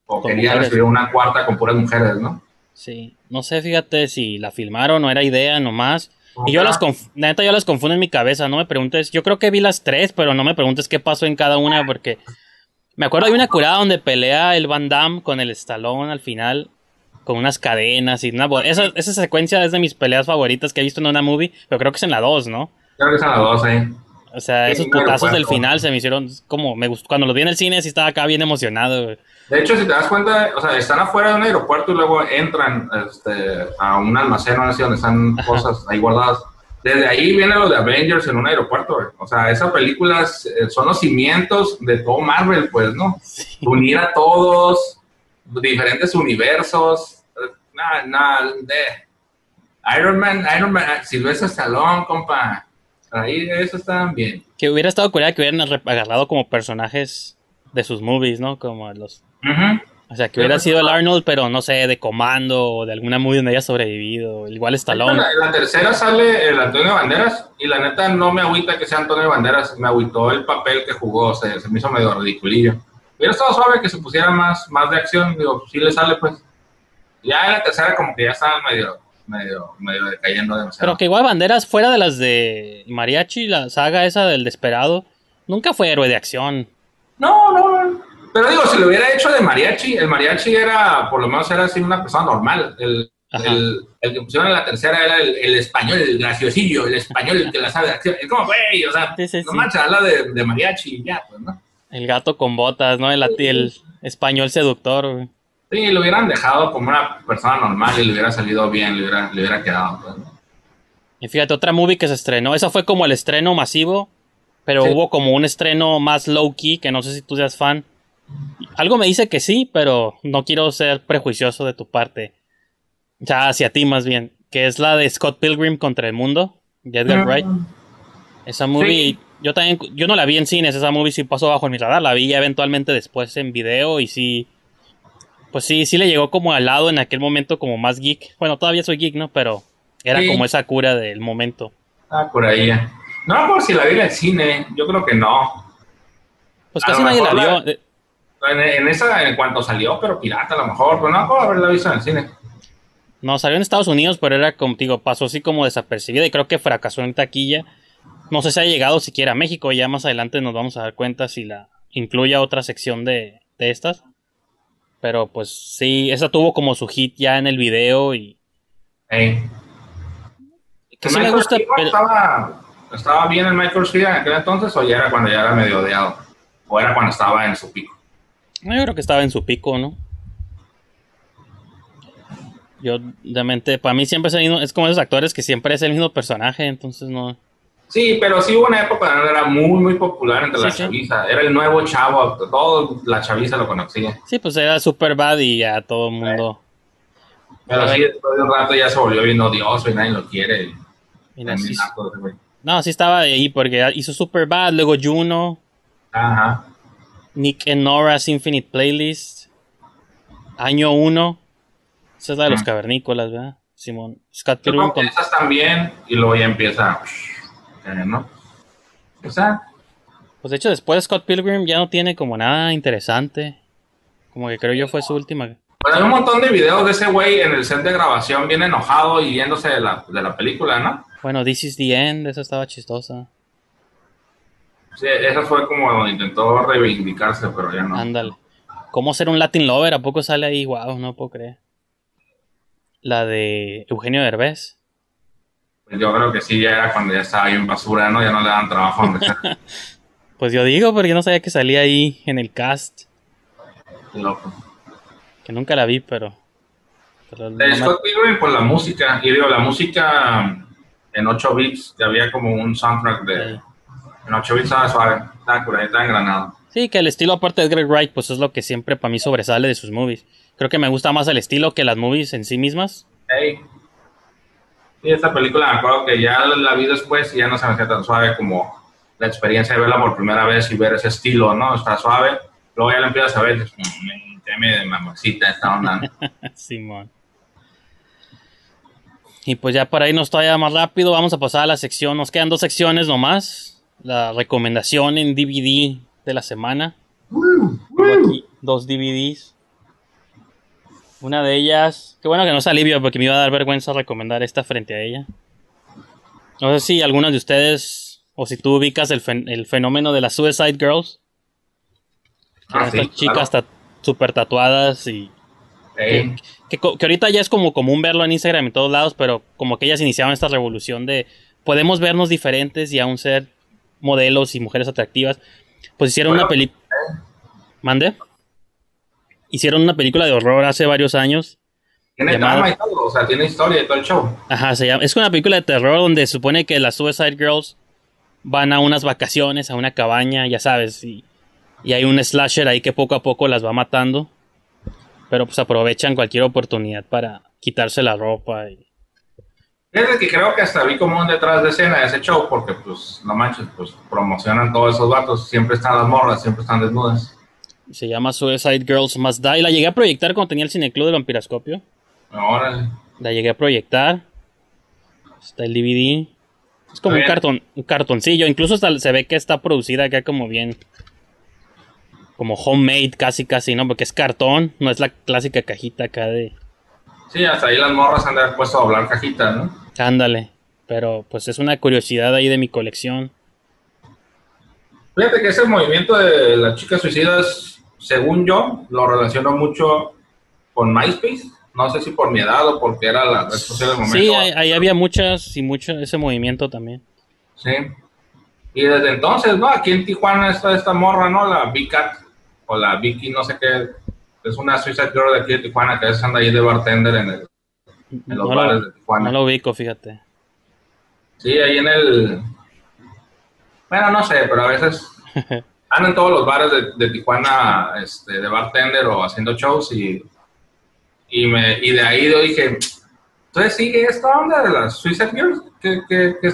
o Con querían mujeres. escribir una cuarta con puras mujeres, ¿no? sí. No sé, fíjate si la filmaron o era idea nomás. Y yo las neta yo las confundo en mi cabeza, no me preguntes, yo creo que vi las tres, pero no me preguntes qué pasó en cada una porque me acuerdo hay una curada donde pelea el Van Damme con el Stallone al final con unas cadenas y una esa, esa secuencia es de mis peleas favoritas que he visto en una movie, pero creo que es en la 2, ¿no? Creo que son las dos ahí. O sea, Sí, esos putazos del final se me hicieron como me gustó cuando los vi en el cine sí estaba acá bien emocionado. güey. De hecho, si te das cuenta, o sea, están afuera de un aeropuerto y luego entran este, a un almacén o así donde están cosas ahí guardadas. Desde ahí viene lo de Avengers en un aeropuerto, güey. O sea, esa película es- eh, son los cimientos de todo Marvel, pues, ¿no? Unir a todos, diferentes universos. eh, Nada, nada, de Iron Man, Iron Man, ah, Sylvester Stallone, compa. Ahí, eso está bien. Que hubiera estado curada que hubieran agarrado como personajes de sus movies, ¿no? Como los Ujú. O sea, que hubiera sido el Arnold, pero no sé, de comando o de alguna movie donde haya sobrevivido. Igual Stallone. La, en la tercera sale el Antonio Banderas y la neta no me agüita que sea Antonio Banderas, me agüitó el papel que jugó, se, se me hizo medio ridiculillo. Hubiera estado suave que se pusiera más, más de acción, digo, sí le sale pues. Ya en la tercera como que ya estaba medio, medio, medio decayendo demasiado. Pero que igual Banderas, fuera de las de Mariachi, la saga esa del Desperado, nunca fue héroe de acción. No, no, no. Pero digo, si lo hubiera hecho de mariachi, el mariachi era, por lo menos era así una persona normal. El, el, el que pusieron en la tercera era el, el español, el graciosillo, el español que la sabe. Es como, güey, o sea, Sí, sí, no sí. manches, habla de, de mariachi y ya, pues, ¿no? El gato con botas, ¿no? El, el español seductor. güey. Sí, lo hubieran dejado como una persona normal y le hubiera salido bien, le hubiera, le hubiera quedado. pues, ¿no? Y fíjate, otra movie que se estrenó. Esa fue como el estreno masivo, pero hubo como un estreno más low key, que no sé si tú seas fan. Algo me dice que sí, pero no quiero ser prejuicioso de tu parte. O sea, hacia ti más bien. Que es la de Scott Pilgrim contra el mundo, de Edgar Wright. Esa movie, Sí. yo también, yo no la vi en cines, esa movie sí pasó bajo mi radar, la vi ya eventualmente después en video y sí, Pues sí, sí le llegó como al lado en aquel momento como más geek. Bueno, todavía soy geek, ¿no? Pero era Sí. como esa cura del momento. Ah, por ahí. No, por si la vi en el cine, yo creo que no. Pues A casi nadie la vio. la- Eh, En, en esa, en cuanto salió, pero pirata a lo mejor, pero no puedo haberla visto en el cine. No, salió en Estados Unidos, pero era como, digo, pasó así como desapercibida y creo que fracasó en taquilla. No sé si ha llegado siquiera a México, ya más adelante nos vamos a dar cuenta si la incluye a otra sección de, de estas. Pero pues sí, esa tuvo como su hit ya en el video y Ey. que sí me gusta, Keaton pero- estaba, ¿Estaba bien el Michael Speed en aquel entonces o ya era cuando ya era medio odiado? ¿O era cuando estaba en su pico? Yo creo que estaba en su pico, ¿no? Yo, de mente, para mí siempre es, el mismo- es como esos actores que siempre es el mismo personaje, entonces no. Sí, pero sí hubo una época donde era muy, muy popular entre Sí, la sí. chaviza. Era el nuevo chavo, todo la chaviza lo conocía. Sí, pues era super bad y ya todo el mundo. Pero sí, después de un rato ya se volvió bien odioso y nadie lo quiere. Mira, no, sí estaba ahí porque hizo super bad, luego Juno, Ajá. Nick and Nora's Infinite Playlist, Año 1. Esa es la de los cavernícolas, ¿verdad? Simón. Scott Pilgrim con- esas también y luego ya empieza, eh, ¿no? O sea, Pues de hecho, después Scott Pilgrim ya no tiene como nada interesante. Como que creo yo fue su última. pues hay un montón de videos de ese güey en el set de grabación bien enojado y yéndose de la, de la película, ¿no? Bueno, This is the End, esa estaba chistosa. Sí, esa fue como donde intentó reivindicarse, pero ya no. Ándale. ¿Cómo ser un Latin Lover? ¿A poco sale ahí? Wow, no puedo creer. La de Eugenio Derbez. Pues yo creo que sí, ya era cuando ya estaba bien basura, ¿no? Ya no le dan trabajo a donde sea. Pues yo digo, porque no sabía que salía ahí en el cast. Qué loco. Que nunca la vi, pero. pero De Scott Pilgrim, pues la música, y digo, la música en 8 bits, que había como un soundtrack de... Sí. En 8 bits estaba suave, estaba cura, estaba engranado. Sí, que el estilo aparte de Edgar Wright, pues es lo que siempre para mí sobresale de sus movies. Creo que me gusta más el estilo que las movies en sí mismas. Hey. Sí, esta película me acuerdo que ya la vi después y ya no se me hacía tan suave como la experiencia de verla por primera vez y ver ese estilo, ¿no? Está suave. Luego ya la empiezas a ver y dices, "Mm, teme de mamacita esta onda. ¿no?". Simón. Y pues ya para irnos todavía más rápido, vamos a pasar a la sección. Nos quedan dos secciones nomás. La recomendación en DVD de la semana. Tengo aquí dos DVDs. Una de ellas. Qué bueno que no se alivio porque me iba a dar vergüenza recomendar esta frente a ella. No sé si algunos de ustedes, o si tú ubicas el, fen- el fenómeno de las Suicide Girls. Que Ah, sí, estas chicas claro. super tatuadas y que, co- que ahorita ya es como común verlo en Instagram en todos lados, pero como que ellas iniciaron esta revolución de podemos vernos diferentes y aún ser modelos y mujeres atractivas. Pues hicieron una película. ¿Mande? Hicieron una película de horror hace varios años. Tiene llamada- y todo, o sea, tiene historia y todo el show. Ajá, se llama, es una película de terror donde se supone que las Suicide Girls van a unas vacaciones, a una cabaña, ya sabes, y, y hay un slasher ahí que poco a poco las va matando. Pero pues aprovechan cualquier oportunidad para quitarse la ropa y Fíjate que creo que hasta vi como un detrás de escena de ese show, porque pues, no manches, pues promocionan todos esos vatos, siempre están las morras, siempre están desnudas. Se llama Suicide Girls Must Die. La llegué a proyectar cuando tenía el cineclub del Vampiroscopio. Ahora, La llegué a proyectar. Está el DVD. Es como un, cartón, un cartoncillo. Incluso hasta se ve que está producida acá como bien. Como homemade, casi, casi, ¿no? Porque es cartón. No es la clásica cajita acá de. sí, hasta ahí las morras han de haber puesto a hablar cajitas, ¿no? Ándale. Pero pues es una curiosidad ahí de mi colección. Fíjate que ese movimiento de las chicas suicidas, según yo, lo relaciono mucho con MySpace. No sé si por mi edad o porque era la red social del momento. Sí, ahí, ahí había muchas y mucho ese movimiento también. Sí. Y desde entonces, ¿no? Aquí en Tijuana está esta morra, ¿no? La Cat o la Vicky, no sé qué. Es una Suicide Girl de aquí de Tijuana que a veces anda ahí de bartender en, el- en los No bares lo, de Tijuana. no lo ubico, fíjate. Sí, ahí en el... Bueno, no sé, pero a veces andan en todos los bares de, de Tijuana este, de bartender o haciendo shows y, y, me, y de ahí yo dije, entonces sigue esta onda de las Suicide Girls, que, que, que,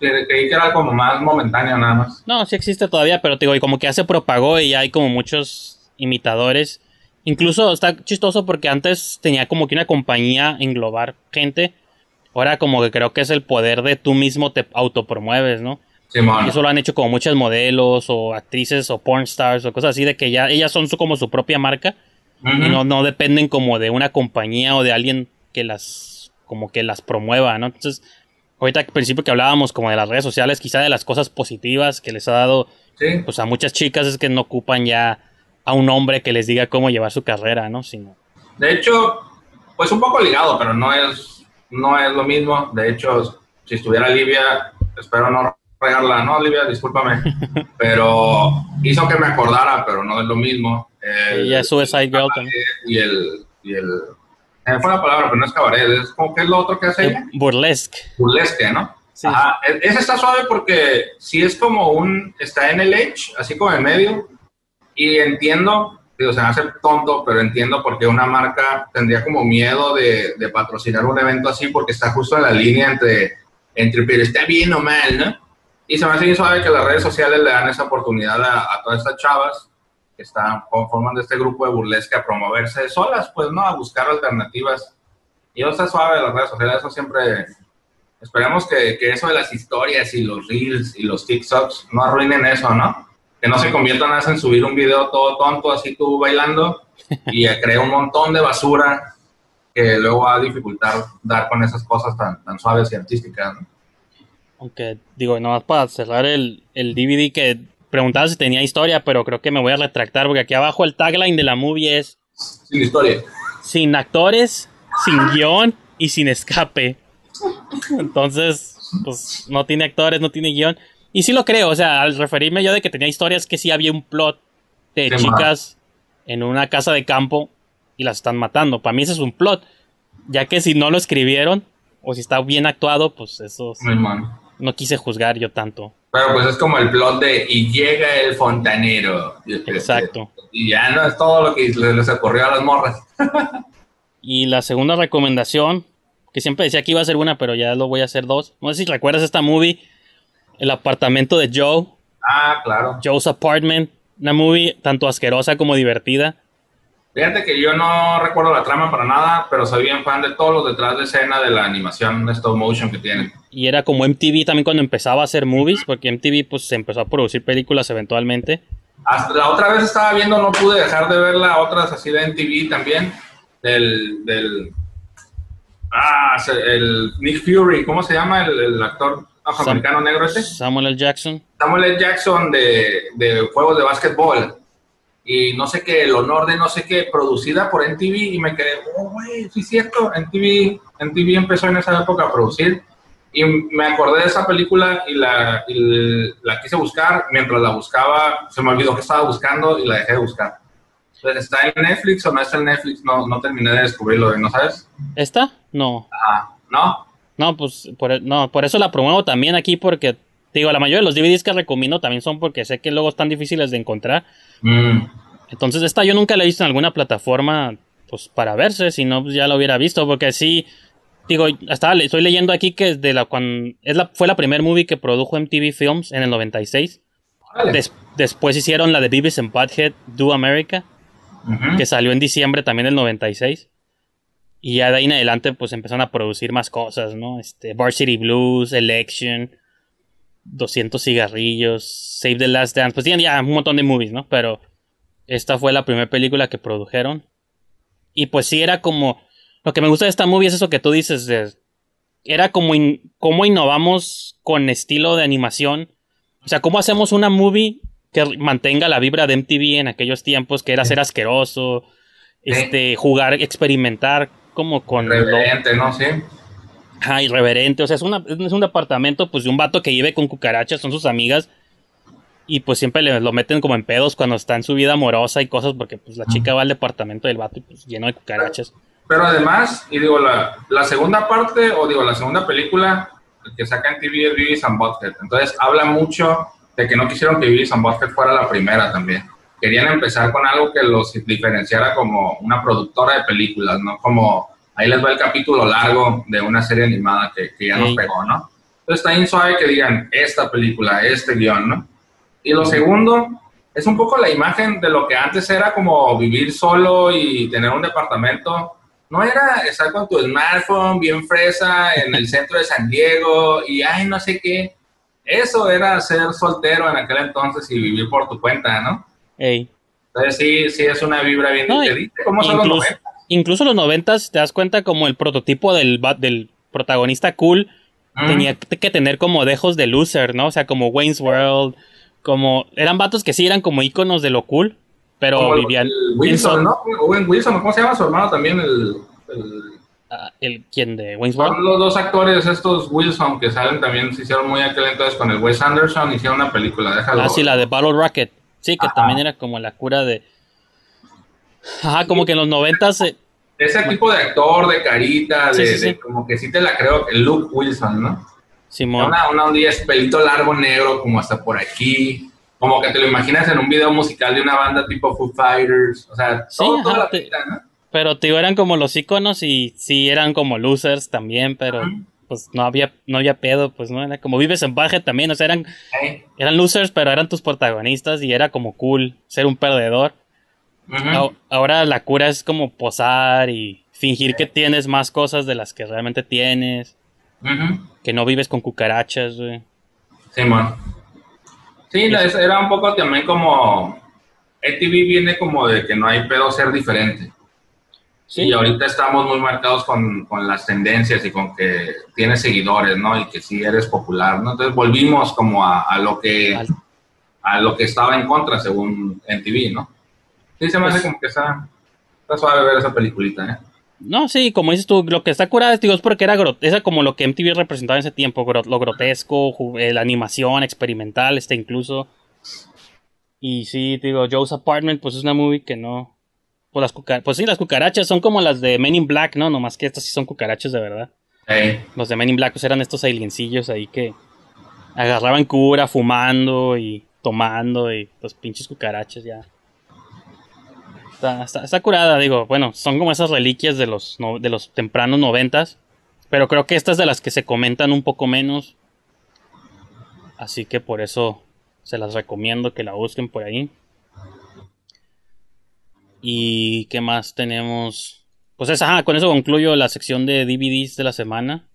que creí que era como más momentáneo nada más. No, sí existe todavía, pero te digo, y como que ya se propagó y ya hay como muchos imitadores. Incluso está chistoso porque antes tenía como que una compañía englobar gente. Ahora como que creo que es el poder de tú mismo te autopromueves, ¿no? Simón. Y eso lo han hecho como muchas modelos o actrices o porn stars o cosas así de que ya ellas son su, como su propia marca y no, no dependen como de una compañía o de alguien que las como que las promueva, ¿no? Entonces, ahorita al principio que hablábamos como de las redes sociales, quizá de las cosas positivas que les ha dado Sí. pues a muchas chicas es que no ocupan ya a un hombre que les diga cómo llevar su carrera, ¿no? Sino De hecho, pues un poco ligado, pero no es, no es lo mismo. De hecho, si estuviera Livia, espero no regarla, no, Livia, discúlpame, pero hizo que me acordara, pero no es lo mismo. El- ella es Suicide Girl también. Y el, y el, me fue la palabra, pero no es cabaret, es como que es lo otro que hace ella. Burlesque. burlesque, ¿no? Sí. Ajá, e- ese está suave porque sí es como un, está en el edge, así como en medio, y entiendo, digo, se me hace tonto, pero entiendo por qué una marca tendría como miedo de, patrocinar un evento así, porque está justo en la línea entre, entre, pero está bien o mal, ¿no? Y se me hace bien suave que las redes sociales le dan esa oportunidad a, todas estas chavas que están, forman de este grupo de burlesque a promoverse solas, pues, ¿no? A buscar alternativas. Y eso está suave, las redes sociales, eso siempre, Esperemos que, que eso de las historias y los reels y los TikToks no arruinen eso, ¿no? Que no se conviertan nada en subir un video todo tonto, así tú bailando, y crea un montón de basura que luego va a dificultar dar con esas cosas tan, tan suaves y artísticas, ¿no? Aunque, digo, nomás para cerrar el, el DVD que preguntaba si tenía historia, pero creo que me voy a retractar porque aquí abajo el tagline de la movie es Sin historia. sin actores, sin guion y sin escape. Entonces, pues no tiene actores, no tiene guion. Y sí lo creo, o sea, al referirme yo de que tenía historias que sí había un plot de chicas en una casa de campo y las están matando. Para mí ese es un plot. Ya que si no lo escribieron o si está bien actuado, pues eso no quise juzgar yo tanto. Pero pues es como el plot de y llega el fontanero. Exacto. Y ya no es todo lo que les, les ocurrió a las morras. Y la segunda recomendación, que siempre decía que iba a ser una, pero ya lo voy a hacer dos. No sé si recuerdas esta movie, El apartamento de Joe, Ah, claro. Joe's Apartment. Una movie tanto asquerosa como divertida. Fíjate que yo no recuerdo la trama para nada, pero soy bien fan de todos los detrás de escena de la animación de stop motion que tienen. Y era como MTV también cuando empezaba a hacer movies, porque MTV pues se empezó a producir películas eventualmente. Hasta la otra vez estaba viendo, no pude dejar de verla, otras así de MTV también, del, del ah, el Nick Fury, ¿cómo se llama el, el actor afroamericano negro ese? Samuel L. Jackson. Samuel L. Jackson de, de juegos de básquetbol. Y no sé qué, el honor de no sé qué, producida por MTV. Y me quedé, oh, güey, sí es cierto. MTV, MTV empezó en esa época a producir. Y me acordé de esa película y la, y la quise buscar. Mientras la buscaba, se me olvidó que estaba buscando y la dejé de buscar. Entonces, ¿está en Netflix o no está en Netflix? No, no terminé de descubrirlo, ¿no sabes? ¿Esta? No. Ah, ¿no? No, pues por, no, por eso la promuevo también aquí porque, te digo, la mayoría de los DVDs que recomiendo también son porque sé que luego están difíciles de encontrar. Mm. Entonces esta yo nunca la he visto en alguna plataforma pues para verse, si no pues, ya lo hubiera visto porque sí digo, estaba estoy leyendo aquí que de la cuando es la fue la primer movie que produjo MTV Films en el 96. Órale. Des- después hicieron la de Beavis and Butthead Do America, que salió en diciembre también del 96. Y ya de ahí en adelante pues empezaron a producir más cosas, ¿no? Este Varsity Blues, Election, 200 cigarrillos, Save the Last Dance, pues tienen ya un montón de movies, ¿no? Pero esta fue la primera película que produjeron. Y pues sí era como lo que me gusta de esta movie es eso que tú dices de era como in- cómo innovamos con estilo de animación. O sea, cómo hacemos una movie que mantenga la vibra de MTV en aquellos tiempos, que era ser asqueroso, este, jugar, experimentar como con lo- Reverente, ¿no? Sí. Ajá, irreverente. O sea, es, una, es un departamento pues de un vato que vive con cucarachas, son sus amigas. Y pues siempre le, lo meten como en pedos cuando está en su vida amorosa y cosas, porque pues la chica va al departamento del vato y pues lleno de cucarachas. Pero además, y digo, la, la segunda parte, o digo, la segunda película que saca en TV es Beavis and Butthead. Entonces, habla mucho de que no quisieron que Beavis and Butthead fuera la primera también. Querían empezar con algo que los diferenciara como una productora de películas, ¿no? Como, ahí les va el capítulo largo de una serie animada que, que ya nos Sí. pegó, ¿no? Entonces, está bien suave que digan esta película, este guion, ¿no? Y lo segundo es un poco la imagen de lo que antes era como vivir solo y tener un departamento. No era estar con tu smartphone bien fresa en el centro de San Diego y ay, no sé qué. Eso era ser soltero en aquel entonces y vivir por tu cuenta, ¿no? Ey. Entonces sí, sí es una vibra bien No, diferente. ¿Cómo son los incluso, 90? incluso los noventas, te das cuenta como el prototipo del, del protagonista cool Mm. tenía que tener como dejos de loser, ¿no? O sea, como Wayne's World, como... Eran vatos que sí eran como íconos de lo cool, pero Como vivían... el Wilson, ¿no? Owen Wilson, ¿cómo se llama su hermano también? El, el- Ah, el, ¿Quién de Wayne's son World? los dos actores, estos Wilson, que salen también, se hicieron muy aquel entonces con el Wes Anderson, hicieron una película, déjalo. Ah, sí, la de Battle Rocket. Sí, que Ajá. también era como la cura de... Ajá, como que en los noventas... eh, Ese tipo de actor, de carita, Sí, de, sí, sí. de como que sí te la creo, el Luke Wilson, ¿no? Simón. Una, una ondilla, es pelito largo negro, como hasta por aquí. Como que te lo imaginas en un video musical de una banda tipo Foo Fighters. O sea, Sí, todo, toda ajá, la te- pinta, ¿no? Pero tío, eran como los iconos y sí eran como losers también, pero pues no había, no había pedo, pues no era como vives en baje también, o sea, eran, eran losers, pero eran tus protagonistas y era como cool ser un perdedor. Ahora- Ahora la cura es como posar y fingir que tienes más cosas de las que realmente tienes, que no vives con cucarachas, güey. Sí, la- es- era un poco también como. ETV viene como de que no hay pedo ser diferente. Sí. Y ahorita estamos muy marcados con, con las tendencias y con que tienes seguidores, ¿no? Y que sí eres popular, ¿no? Entonces volvimos como a, a lo que a lo que estaba en contra según NTV, ¿no? Sí, se me hace Pues- como que está, está suave ver esa peliculita, ¿eh? No, sí, como dices tú, lo que está curada digo, es porque era como lo que MTV representaba en ese tiempo, gro- lo grotesco, eh, la animación experimental, este incluso. Y sí, digo, Joe's Apartment, pues es una movie que no. Pues, las pues sí, las cucarachas son como las de Men in Black, ¿no? Nomás que estas sí son cucarachas de verdad. Ey, Los de Men in Black pues, eran estos aliencillos ahí que agarraban cura fumando y tomando y pues pinches cucarachas ya. Está, está, está curada, digo, bueno, son como esas reliquias de los, no- de los tempranos noventas, pero creo que estas de las que se comentan un poco menos. Así que por eso se las recomiendo que la busquen por ahí. ¿Y qué más tenemos? Pues es, ajá, con eso concluyo la sección de DVDs de la semana.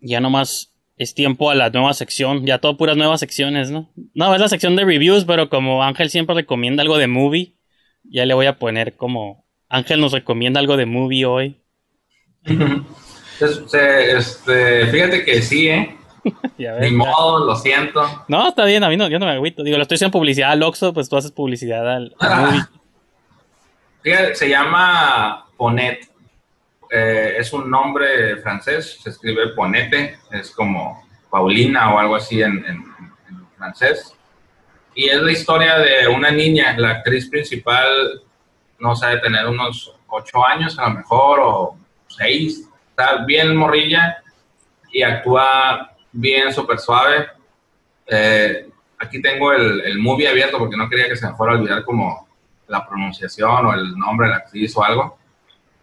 Ya nomás es tiempo a la nueva sección. Ya todo puras nuevas secciones, ¿no? No, es la sección de reviews, pero como Ángel siempre recomienda algo de movie, ya le voy a poner como Ángel nos recomienda algo de movie hoy. Es- se- este, fíjate que sí, ¿eh? Ya ves, Ni ya. modo, lo siento. No, está bien, a mí no, yo no me agüito. Digo, le estoy haciendo publicidad al Oxxo, pues tú haces publicidad al, al movie. Se llama Ponet. Eh, es un nombre francés, se escribe Ponete, es como Paulina o algo así en, francés. Y es la historia de una niña, la actriz principal, no sabe tener unos ocho años a lo mejor, o seis, está bien morrilla y actúa bien, súper suave. Eh, aquí tengo el, el movie abierto porque no quería que se me fuera a olvidar como la pronunciación o el nombre de la actriz o algo.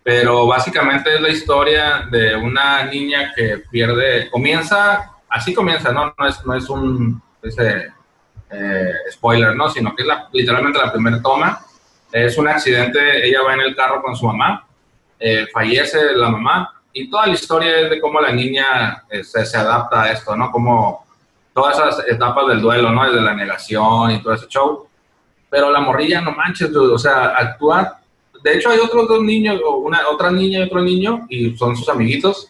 Pero básicamente es la historia de una niña que pierde, comienza, así comienza, ¿no? No es, no es un ese, eh, spoiler, ¿no? Sino que es la- literalmente la primera toma. Es un accidente, ella va en el carro con su mamá, eh, fallece la mamá y toda la historia es de cómo la niña eh, se, se adapta a esto, ¿no? Como todas esas etapas del duelo, ¿no? Desde la negación y todo ese show. Pero la morrilla, no manches, dude, o sea, actúa. De hecho, hay otros dos niños, una, otra niña y otro niño, y son sus amiguitos.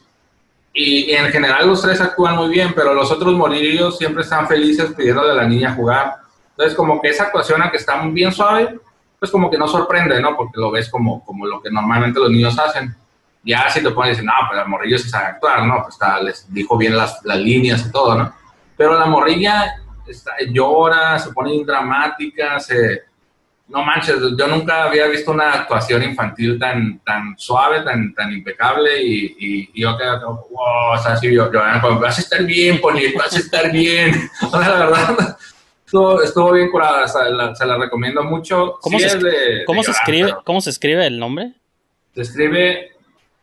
Y, y en general los tres actúan muy bien, pero los otros morillos siempre están felices pidiéndole a la niña jugar. Entonces, como que esa actuación, aunque está bien suave, pues como que no sorprende, ¿no? Porque lo ves como, como lo que normalmente los niños hacen. Ya si te ponen y dicen, no, pues el morrillo sí sabe actuar, ¿no? Pues está, les dijo bien las, las líneas y todo, ¿no? Pero la morrilla está- llora, se pone dramática, se... No manches, yo nunca había visto una actuación infantil tan, tan suave, tan, tan impecable y, y, y yo quedé como, wow, o sea, así yo, vas a estar bien, Pony, vas a estar bien. O sea, la verdad, estuvo, estuvo bien curada, o sea, la- se la recomiendo mucho. ¿Cómo, Sí se, es de- ¿cómo de se escribe, pero ¿Cómo se escribe el nombre? Se escribe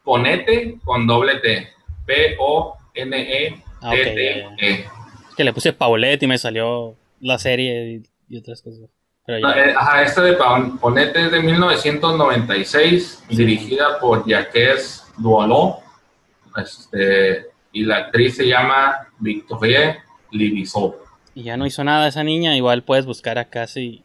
Ponete con doble T. P-O-N-E-T-T-E. Ah, E. Es que le puse Paulette y me salió la serie y, y otras cosas. Pero No, ya- eh, ajá, esta de Ponete es de 1996, dirigida por Jacques Dualot. Este, y la actriz se llama Victorie Livisot. y ya no hizo nada esa niña, igual puedes buscar acá si...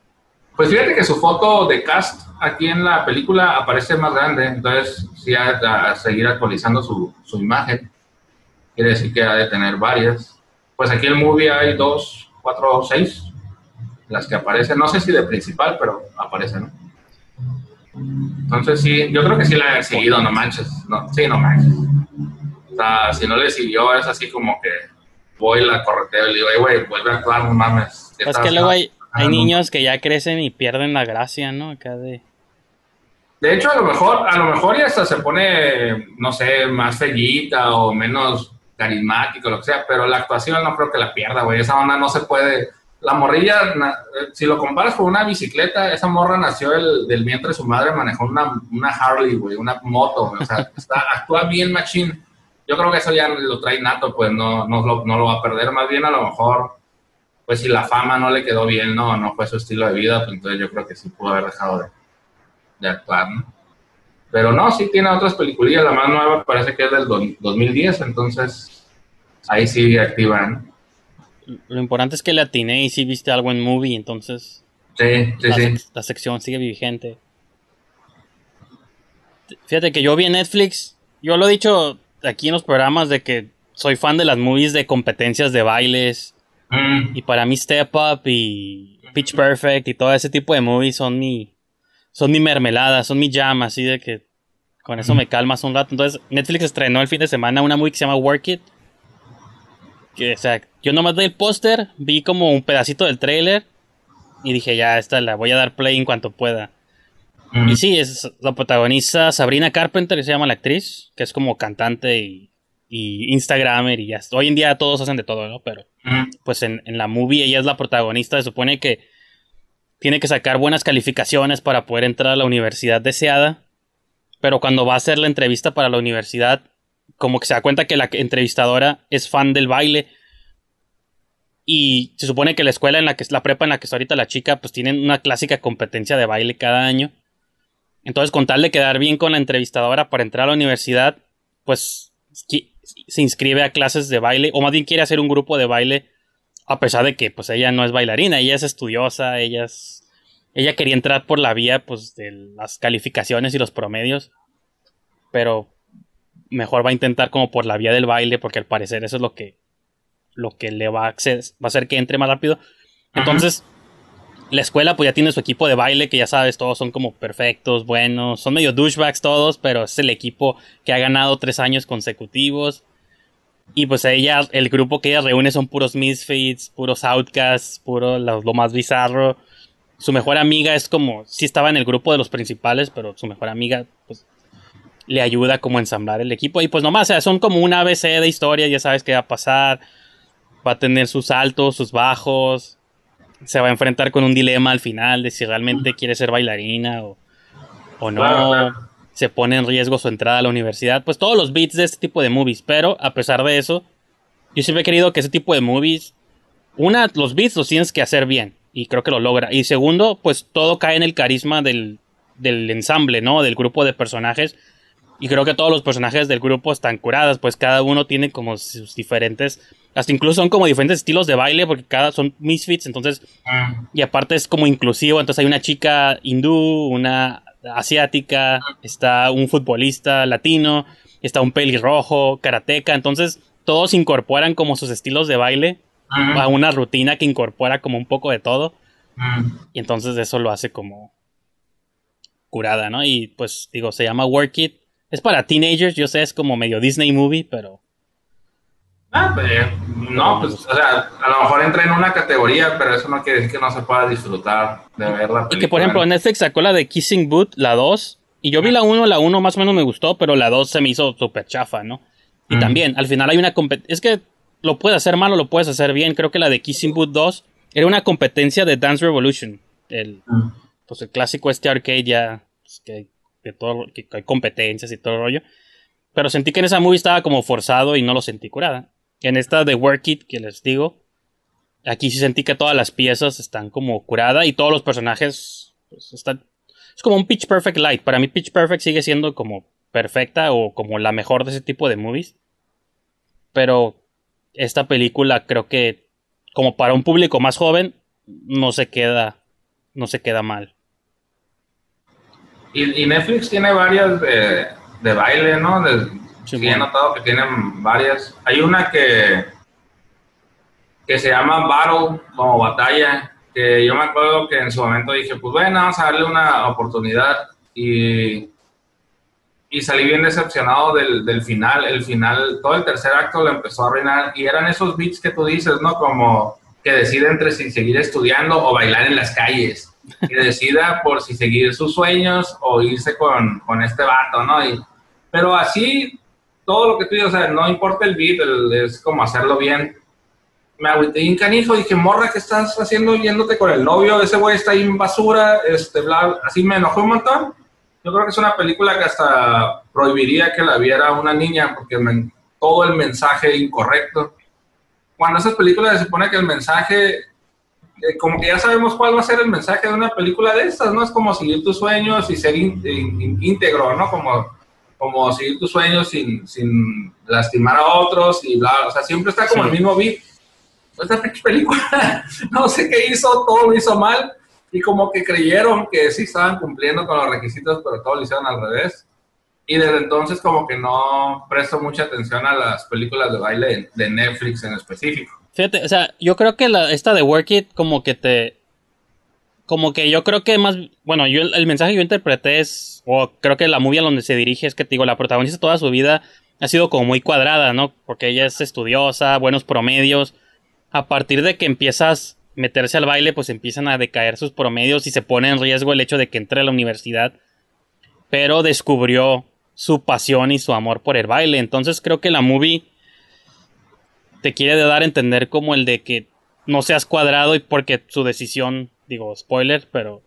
Pues fíjate que su foto de cast aquí en la película aparece más grande, entonces sí de a seguir actualizando su, su imagen. Quiere decir que ha de tener varias. Pues aquí en el movie hay dos, cuatro, seis, las que aparecen. No sé si de principal, pero aparecen. ¿no? Entonces sí, yo creo que sí la han seguido, no manches. No, sí, no manches. O sea, si no le siguió es así como que voy la correteo y le digo, "Ey, güey, vuelve a actuar, no mames. ¿Qué Pues estás que luego hay, hay haciendo?" niños que ya crecen y pierden la gracia, ¿no? Acá de... De hecho, a lo mejor, a lo mejor ya hasta se pone, no sé, más fellita o menos carismático, lo que sea, pero la actuación no creo que la pierda, güey. Esa onda no se puede. La morrilla, eh, si lo comparas con una bicicleta, esa morra nació el- del vientre de su madre, manejó una, una Harley, güey, una moto. O sea, está, actúa bien machín. Yo creo que eso ya lo trae nato, pues no, no, lo, no lo va a perder. Más bien, a lo mejor, pues si la fama no le quedó bien, no, no fue su estilo de vida, pues entonces yo creo que sí pudo haber dejado de, de actuar, ¿no? Pero no, sí tiene otras peliculillas. La más nueva parece que es del do- 2010, entonces ahí sí activan. Lo importante es que le atiné y sí viste algo en movie, entonces Sí, sí, la, sí. la sección sigue vigente. Fíjate que yo vi en Netflix, yo lo he dicho aquí en los programas de que soy fan de las movies de competencias de bailes Mm, y para mí Step Up y Pitch Perfect y todo ese tipo de movies son mi son mi mermelada, son mi jam, así de que con eso me calmas un rato. Entonces Netflix estrenó el fin de semana una movie que se llama Work It. Que, o sea, yo nomás vi el póster, vi como un pedacito del trailer y dije, ya, esta la voy a dar play en cuanto pueda. mm. Y sí, es la protagonista Sabrina Carpenter, que se llama la actriz, que es como cantante y, y Instagramer y ya. Hoy en día todos hacen de todo, ¿no? Pero Mm, pues en, en la movie ella es la protagonista, se supone que tiene que sacar buenas calificaciones para poder entrar a la universidad deseada, pero cuando va a hacer la entrevista para la universidad, como que se da cuenta que la entrevistadora es fan del baile y se supone que la escuela en la que la prepa en la que está ahorita la chica, pues tienen una clásica competencia de baile cada año. Entonces, con tal de quedar bien con la entrevistadora para entrar a la universidad, pues se inscribe a clases de baile, o más bien quiere hacer un grupo de baile, a pesar de que pues ella no es bailarina, ella es estudiosa, ella es, ella quería entrar por la vía pues de las calificaciones y los promedios, pero mejor va a intentar como por la vía del baile, porque al parecer eso es lo que lo que le va a, acces- va a hacer que entre más rápido. Entonces, la escuela pues ya tiene su equipo de baile, que ya sabes, todos son como perfectos, buenos, son medio douchebags todos, pero es el equipo que ha ganado tres años consecutivos. Y pues ella, el grupo que ella reúne son puros misfits, puros outcasts, puro lo, lo más bizarro. Su mejor amiga es como, sí estaba en el grupo de los principales, pero su mejor amiga pues le ayuda como a ensamblar el equipo. Y pues nomás, o sea, son como un ABC de historia, ya sabes qué va a pasar. Va a tener sus altos, sus bajos. Se va a enfrentar con un dilema al final de si realmente quiere ser bailarina o, o no. Se pone en riesgo su entrada a la universidad. Pues todos los beats de este tipo de movies. Pero a pesar de eso, yo siempre he querido que ese tipo de movies. Una, los beats los tienes que hacer bien. Y creo que lo logra. Y segundo, pues todo cae en el carisma del, del ensamble, ¿no? Del grupo de personajes. Y creo que todos los personajes del grupo están curados, pues cada uno tiene como sus diferentes, hasta incluso son como diferentes estilos de baile, porque cada son misfits, entonces, mm. y aparte es como inclusivo, entonces hay una chica hindú, una asiática, está un futbolista latino, está un pelirrojo, karateca, entonces todos incorporan como sus estilos de baile a una rutina que incorpora como un poco de todo. Y entonces eso lo hace como curada, ¿no? Y pues digo, se llama Work It. Es para teenagers, yo sé, es como medio Disney movie, pero Ah, pues, no, pues, o sea, a lo mejor entra en una categoría, pero eso no quiere decir que no se pueda disfrutar de ver la película. Y que por ejemplo Netflix sacó la de Kissing Booth, la 2, y yo vi la 1, la 1 más o menos me gustó, pero la 2 se me hizo súper chafa, ¿no? Y Mm. también, al final hay una competencia, es que lo puedes hacer mal o lo puedes hacer bien, creo que la de Kissing Booth 2 era una competencia de Dance Revolution, el, Mm. pues el clásico este arcade ya, pues, que, que todo, que hay competencias y todo el rollo. Pero sentí que en esa movie estaba como forzado y no lo sentí curada. En esta de Work It, que les digo, Aquí sí sentí que todas las piezas están como curadas y todos los personajes pues, están... Es como un Pitch Perfect Light. Para mí Pitch Perfect sigue siendo como perfecta o como la mejor de ese tipo de movies. Pero esta película creo que como para un público más joven no se queda no se queda mal. Y, Netflix tiene varias de, de baile, ¿no? Sí, he notado que tienen varias. Hay una que, que se llama Battle, como batalla, que yo me acuerdo que en su momento dije, pues bueno, vamos a darle una oportunidad. Y, y salí bien decepcionado del, del final. El final, todo el tercer acto lo empezó a arruinar. Y eran esos beats que tú dices, ¿no? Como que decide entre si seguir estudiando o bailar en las calles. Que decida por si seguir sus sueños o irse con, con este vato, ¿no? Y, pero así, todo lo que tú dices, o sea, no importa el beat, es como hacerlo bien. Me agüité bien canijo, dije, morra, ¿qué estás haciendo yéndote con el novio? Ese güey está ahí en basura, este, bla, así me enojó un montón. Yo creo que es una película que hasta prohibiría que la viera una niña porque todo el mensaje incorrecto. Cuando esas películas se supone que el mensaje, eh, como que ya sabemos cuál va a ser el mensaje de una película de estas, ¿no? Es como seguir tus sueños y ser ín- ín- íntegro, ¿no? Como, como seguir tus sueños sin, sin lastimar a otros y bla, o sea, siempre está como Sí. el mismo beat. Esta película, no sé qué hizo, todo lo hizo mal y como que creyeron que sí estaban cumpliendo con los requisitos, pero todo lo hicieron al revés. Y desde entonces como que no presto mucha atención a las películas de baile de Netflix en específico. Fíjate, o sea, yo creo que la, esta de Work It como que te... Como que yo creo que más... Bueno, yo el, mensaje que yo interpreté es... O creo que la movie a donde se dirige es que, te digo, la protagonista toda su vida ha sido como muy cuadrada, ¿no? Porque ella es estudiosa, buenos promedios. A partir de que empiezas a meterse al baile, pues empiezan a decaer sus promedios y se pone en riesgo el hecho de que entre a la universidad. Pero descubrió su pasión y su amor por el baile. Entonces creo que la movie te quiere dar a entender como el de que no seas cuadrado y porque su decisión, digo, spoiler, pero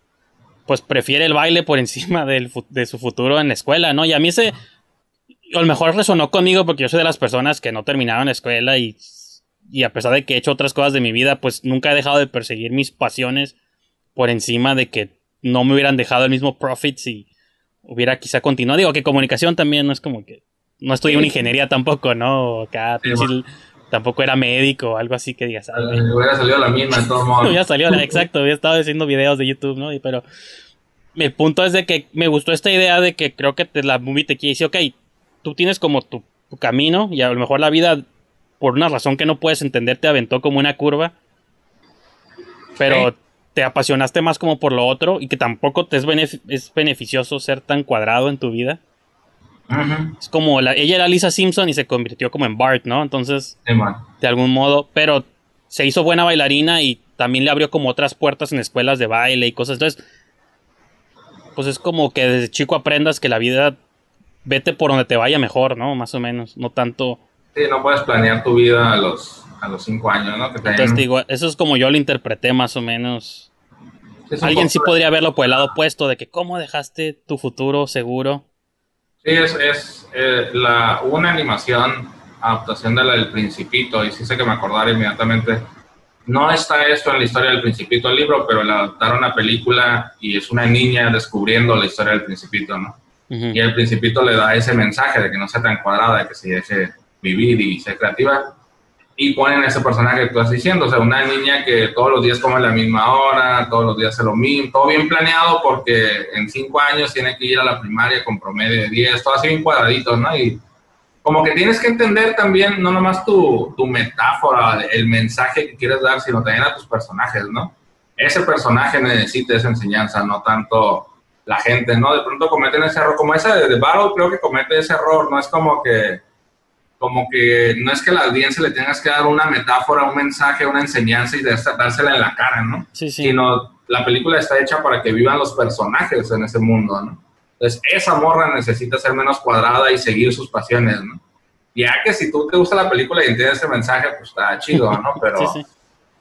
pues prefiere el baile por encima del de su futuro en la escuela, ¿no? Y a mí ese, a lo mejor resonó conmigo porque yo soy de las personas que no terminaron la escuela y, y a pesar de que he hecho otras cosas de mi vida, pues nunca he dejado de perseguir mis pasiones por encima de que no me hubieran dejado el mismo profit si hubiera quizá continuado. Digo que comunicación también no es como que no estudié una ingeniería tampoco, ¿no? Acá Sí, tampoco era médico o algo así que digas, "Ay, güey". Eh, hubiera salido la misma de todos modos. ya salió, exacto, había estado haciendo videos de YouTube, ¿no? Y, pero el punto es de que me gustó esta idea de que creo que te, la movie te quiere decir, ok, tú tienes como tu, tu camino y a lo mejor la vida, por una razón que no puedes entender, te aventó como una curva, pero Sí. te apasionaste más como por lo otro y que tampoco te es, benef- es beneficioso ser tan cuadrado en tu vida. Es como, la, ella era Lisa Simpson y se convirtió como en Bart, ¿no? Entonces Sí, de algún modo, pero se hizo buena bailarina y también le abrió como otras puertas en escuelas de baile y cosas. Entonces, pues es como que desde chico aprendas que la vida vete por donde te vaya mejor, ¿no? Más o menos, no tanto. Sí, no puedes planear tu vida a los, a los cinco años, ¿no? Que te Entonces, te digo, eso es como yo lo interpreté más o menos. Alguien sí podría verlo por el lado opuesto de que cómo dejaste tu futuro seguro. Sí, es, es eh, la, una animación, adaptación de la del Principito, y sí sé que me acordara inmediatamente. No está esto en la historia del Principito el libro, pero la adaptaron a película y es una niña descubriendo la historia del Principito, ¿no? Y el Principito le da ese mensaje de que no sea tan cuadrada, de que se deje vivir y ser creativa. Y ponen ese personaje que tú estás diciendo, o sea, una niña que todos los días come a la misma hora, todos los días hace lo mismo, todo bien planeado porque en cinco años tiene que ir a la primaria con promedio de 10, todo así bien cuadradito, ¿no? Y como que tienes que entender también, no nomás tu, tu metáfora, el mensaje que quieres dar, sino también a tus personajes, ¿no? Ese personaje necesita esa enseñanza, no tanto la gente, ¿no? De pronto cometen ese error, como esa de The Battle, creo que comete ese error, no es como que como que no es que a la audiencia le tengas que dar una metáfora, un mensaje, una enseñanza y de- dársela en la cara, ¿no? Sí, sí. Sino la película está hecha para que vivan los personajes en ese mundo, ¿no? Entonces, esa morra necesita ser menos cuadrada y seguir sus pasiones, ¿no? Ya que si tú te gusta la película y entiendes ese mensaje, pues está chido, ¿no? Pero, Sí, sí.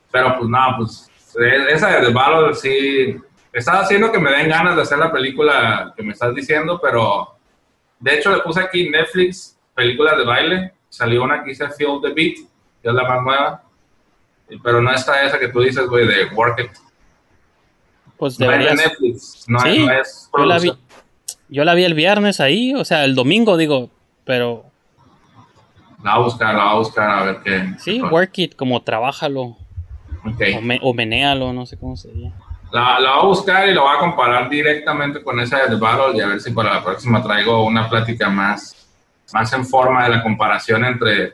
pero pues no, pues eh, esa de The Battle sí está haciendo que me den ganas de hacer la película que me estás diciendo, pero de hecho le puse aquí Netflix películas de baile, salió una que dice Feel the Beat, que es la más nueva, Pero no está esa que tú dices, güey, de Work It. Pues de. Netflix. No, Sí, es, no es yo la vi. Yo la vi el viernes ahí, o sea, el domingo digo, pero La voy a buscar, la voy a buscar a ver qué. sí, work it, como trabájalo, Ok. o, me- o menéalo, no sé cómo sería. La, la voy a buscar y la voy a comparar directamente con esa de The Battle y a ver si para la próxima traigo una plática más, más en forma de la comparación entre.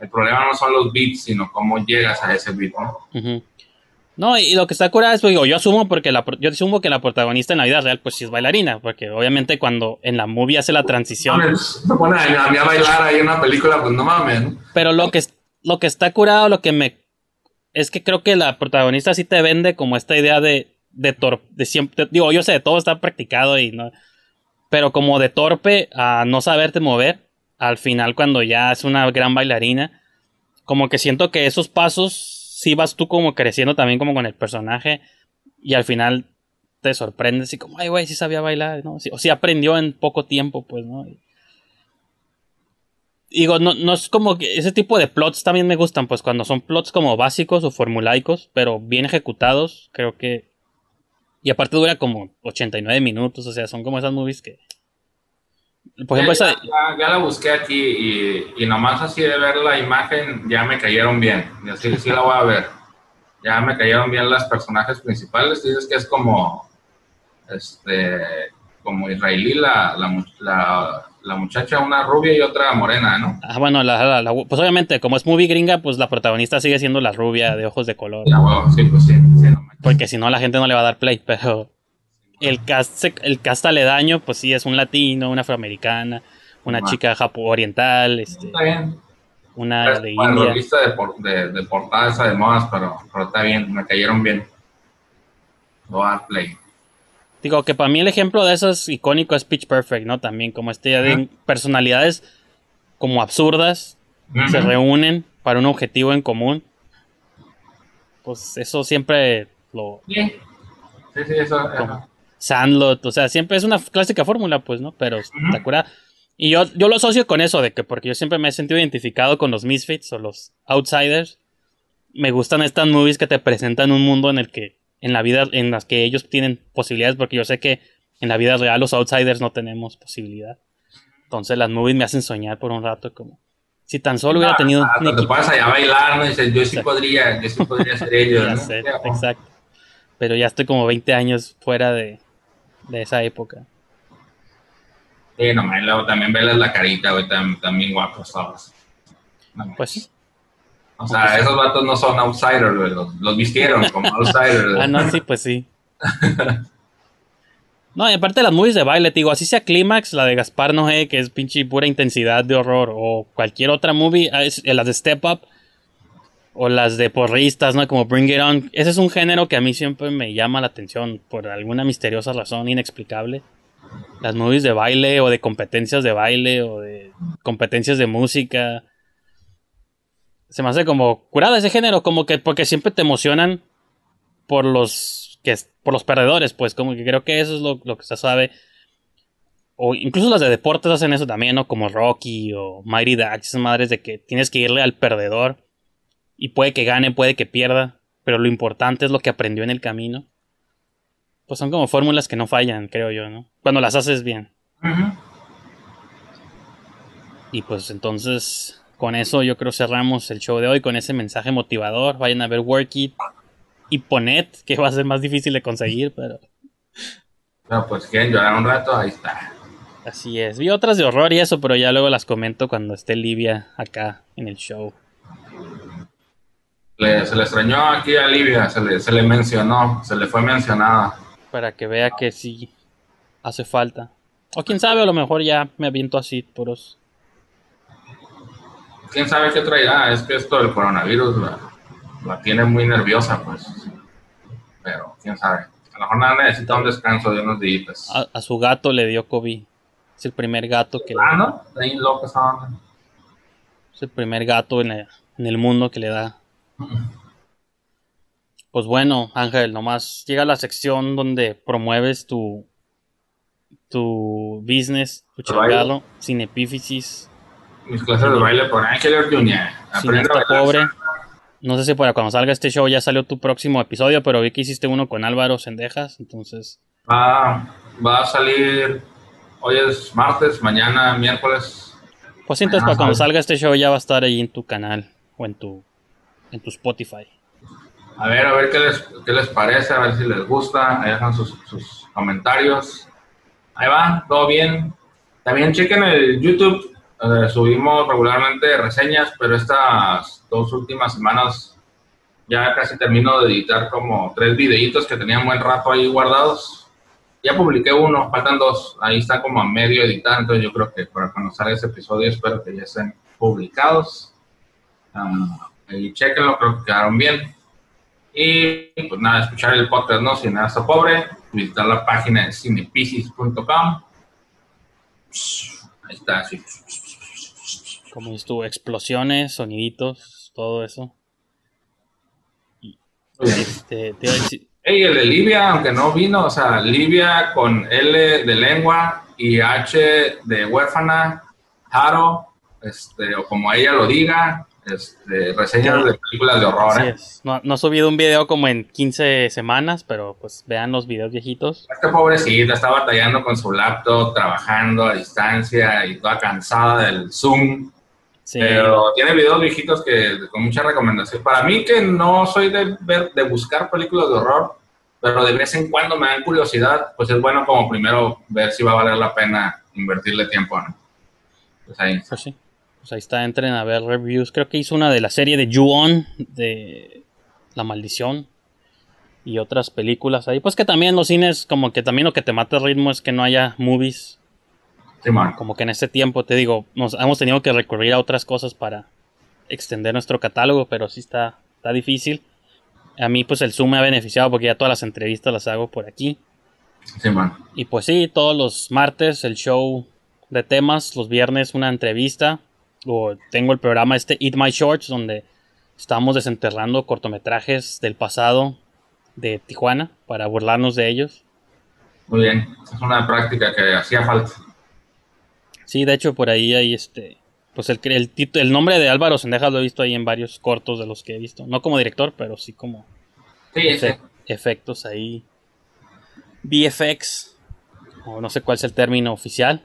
El problema no son los beats, sino cómo llegas a ese beat, ¿no? No, y lo que está curado es, digo, yo asumo porque la, yo asumo que la protagonista en la vida real, pues sí es bailarina, porque obviamente cuando en la movie hace la transición, Mames, Me pone a, mí a bailar ahí en una película, pues no mames, ¿no? pero lo que, lo que está curado, lo que me, es que creo que la protagonista sí te vende como esta idea de, de torpe, de siempre, digo, yo sé, todo está practicado y no, pero como de torpe a no saberte mover, al final cuando ya es una gran bailarina, como que siento que esos pasos sí vas tú como creciendo también como con el personaje y al final te sorprendes y como, ay, güey, sí sabía bailar, ¿no? O sí aprendió en poco tiempo, pues, ¿no? Y- digo, no, no es como que ese tipo de plots también me gustan, pues cuando son plots como básicos o formulaicos, pero bien ejecutados, creo que... Y aparte dura como 89 minutos, o sea, son como esas movies que... Por ejemplo, ya, esa... ya- ya la busqué aquí y, y nomás así de ver la imagen ya me cayeron bien. Así sí la voy a ver. Ya me cayeron bien los personajes principales. Dices que es como este como israelí la, la, la, la muchacha, una rubia y otra morena, ¿no? Ah, bueno, la, la- la- pues obviamente, como es movie gringa, pues la protagonista sigue siendo la rubia de ojos de color. Ya, huevo, sí, pues sí, sí, no. Porque si no, la gente no le va a dar play. Pero el cast, se- el cast aledaño, pues sí, es un latino, una afroamericana, una chica japo oriental, este, Está bien. una Es de India. la lista de, por- de, de portada esa de modas, pero, pero está bien, me cayeron bien. Lo voy a dar play. Digo que para mí el ejemplo de eso es icónico, es Pitch Perfect, ¿no? También como este ya de personalidades como absurdas se reúnen para un objetivo en común. Pues eso siempre lo, Sí, sí, sí, eso. Como-. Sandlot, o sea, siempre es una clásica fórmula, pues, ¿no? Pero está curada. Y yo, yo lo asocio con eso, de que porque yo siempre me he sentido identificado con los misfits o los outsiders. Me gustan estas movies que te presentan un mundo en el que, en la vida, en las que ellos tienen posibilidades, porque yo sé que en la vida real los outsiders no tenemos posibilidad. Entonces las movies me hacen soñar por un rato, como si tan solo hubiera tenido Ah, un te puedes allá a bailar, ¿no? Dices, yo sí Exacto. podría, yo sí podría ser ellos, ¿no? sé, oh. exacto. Pero ya estoy como 20 años fuera de, de esa época. Sí, nomás, y luego también veles la carita, güey, tam- también guapos todos. No. Pues sí. O sea, esos vatos no son outsiders, güey, los, los vistieron como outsiders. Ah, no, sí, pues sí. No, y aparte de las movies de baile, te digo, así sea Clímax, la de Gaspar Noé, que es pinche pura intensidad de horror, o cualquier otra movie, ah, eh, las de Step Up, o las de porristas, ¿no? Como Bring It On. Ese es un género que a mí siempre me llama la atención, por alguna misteriosa razón inexplicable. Las movies de baile, o de competencias de baile, o de competencias de música. Se me hace como curada ese género, como que porque siempre te emocionan por los que por los perdedores, pues como que creo que eso es lo, lo que está suave. O incluso las de deportes hacen eso también, ¿no? Como Rocky o Mighty Ducks, esas madres de que tienes que irle al perdedor y puede que gane, puede que pierda, pero lo importante es lo que aprendió en el camino. Pues son como fórmulas que no fallan, creo yo, ¿no? Cuando las haces bien. Y pues entonces, con eso yo creo cerramos el show de hoy, con ese mensaje motivador. Vayan a ver Work It y Ponet, que va a ser más difícil de conseguir, pero Pero pues quieren llorar un rato, ahí está. así es. Vi otras de horror y eso, pero ya luego las comento cuando esté Livia acá en el show. Le- se le extrañó aquí a Livia, se le, se le mencionó, se le fue mencionada. Para que vea que sí hace falta. O quién sabe, a lo mejor ya me aviento así, puros. quién sabe qué traerá. Es que esto del coronavirus la, la tiene muy nerviosa, pues. Pero quién sabe. A lo mejor nada necesita un descanso de unos días. A, a su gato le dio COVID. Es el primer gato que le Ah, ¿no? De ahí loco esa onda. Es el primer gato en, la- en el mundo que le da. Pues bueno, Ángel, nomás llega la sección donde promueves tu tu business, tu chingado, sin epífisis, Mis clases de baile por Ángel Orduña. sin a esta pobre. No sé si para cuando salga este show ya salió tu próximo episodio, pero vi que hiciste uno con Álvaro Sendejas, entonces... Va, va a salir, hoy es martes, mañana miércoles. Pues entonces Ah, para cuando salga este show ya va a estar ahí en tu canal o en tu, en tu Spotify. A ver, a ver qué les, qué les parece, a ver si les gusta. Ahí dejan sus, sus comentarios. Ahí va, todo bien. También chequen el YouTube. eh, subimos regularmente reseñas, pero estas dos últimas semanas ya casi termino de editar como tres videitos que tenían buen rato ahí guardados. Ya publiqué uno, faltan dos. Ahí está como a medio editar, entonces yo creo que para cuando salga ese episodio espero que ya estén publicados. Ah, y chequenlo, creo que quedaron bien. Y pues nada, escuchar el podcast, ¿no? Si nada está pobre, visitar la página de cinepisis.com. Ahí está, sí. Como estuvo, explosiones, soniditos, todo eso. Bien. Este, te iba a decir- Ey, el de Libia, aunque no vino, o sea, Libia con L de lengua y H de huérfana, Haro, este, o como ella lo diga, este, reseñas de películas de horror, así ¿eh? es. No, no ha subido un video como en 15 semanas, pero pues vean los videos viejitos. Esta pobrecita está batallando con su laptop, trabajando a distancia y toda cansada del Zoom. Sí, Pero tiene videos viejitos que con mucha recomendación. Para mí que no soy de ver, de buscar películas de horror, pero de vez en cuando me dan curiosidad, pues es bueno como primero ver si va a valer la pena invertirle tiempo, ¿no? Pues ahí. pues sí. Pues ahí está, entren a ver reviews. Creo que hizo una de la serie de Ju-On, de La Maldición. Y otras películas ahí. Pues que también los cines, como que también lo que te mata el ritmo es que no haya movies. Simón. Como que en este tiempo, te digo, nos hemos tenido que recurrir a otras cosas para extender nuestro catálogo, pero sí está, está difícil. A mí, pues el Zoom me ha beneficiado porque ya todas las entrevistas las hago por aquí. Simón. Y pues sí, todos los martes el show de temas, los viernes una entrevista. O tengo el programa este Eat My Shorts, donde estamos desenterrando cortometrajes del pasado de Tijuana para burlarnos de ellos. Muy bien. Es una práctica que hacía falta. Sí, de hecho por ahí hay este, pues el, el, el nombre de Álvaro Sendejas lo he visto ahí en varios cortos de los que he visto. No como director, pero sí como Sí, sí. efe- efectos ahí. VFX, o no sé cuál es el término oficial.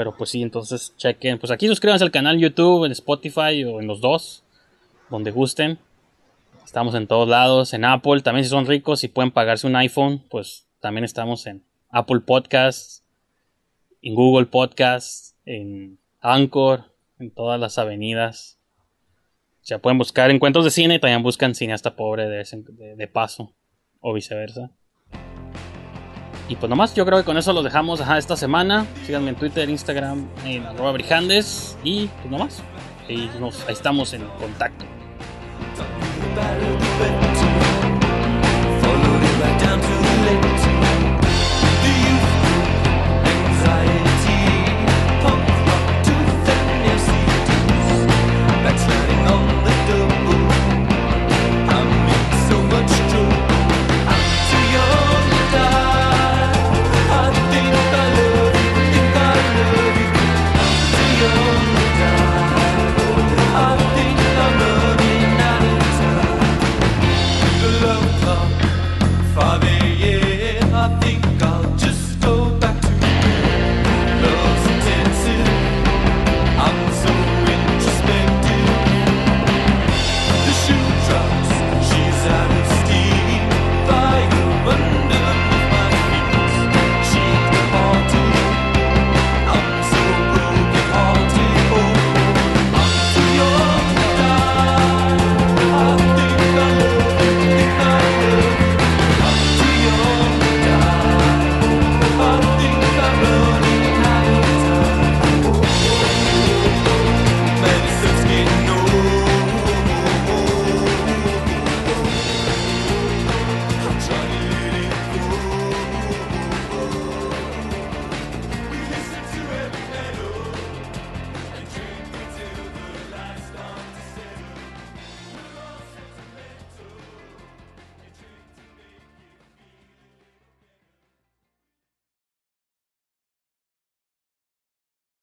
Pero pues sí, entonces chequen. Pues aquí suscríbanse al canal YouTube, en Spotify o en los dos, donde gusten. Estamos en todos lados, en Apple. También si son ricos y pueden pagarse un iPhone, pues también estamos en Apple Podcasts, en Google Podcasts, en Anchor, en todas las avenidas. O sea, pueden buscar encuentros de cine y también buscan cineasta pobre de, de paso o viceversa. Y pues nomás, yo creo que con eso los dejamos esta semana. Síganme en Twitter, Instagram, en arroba brijandes. Y pues nomás, ahí, nos, ahí estamos en contacto.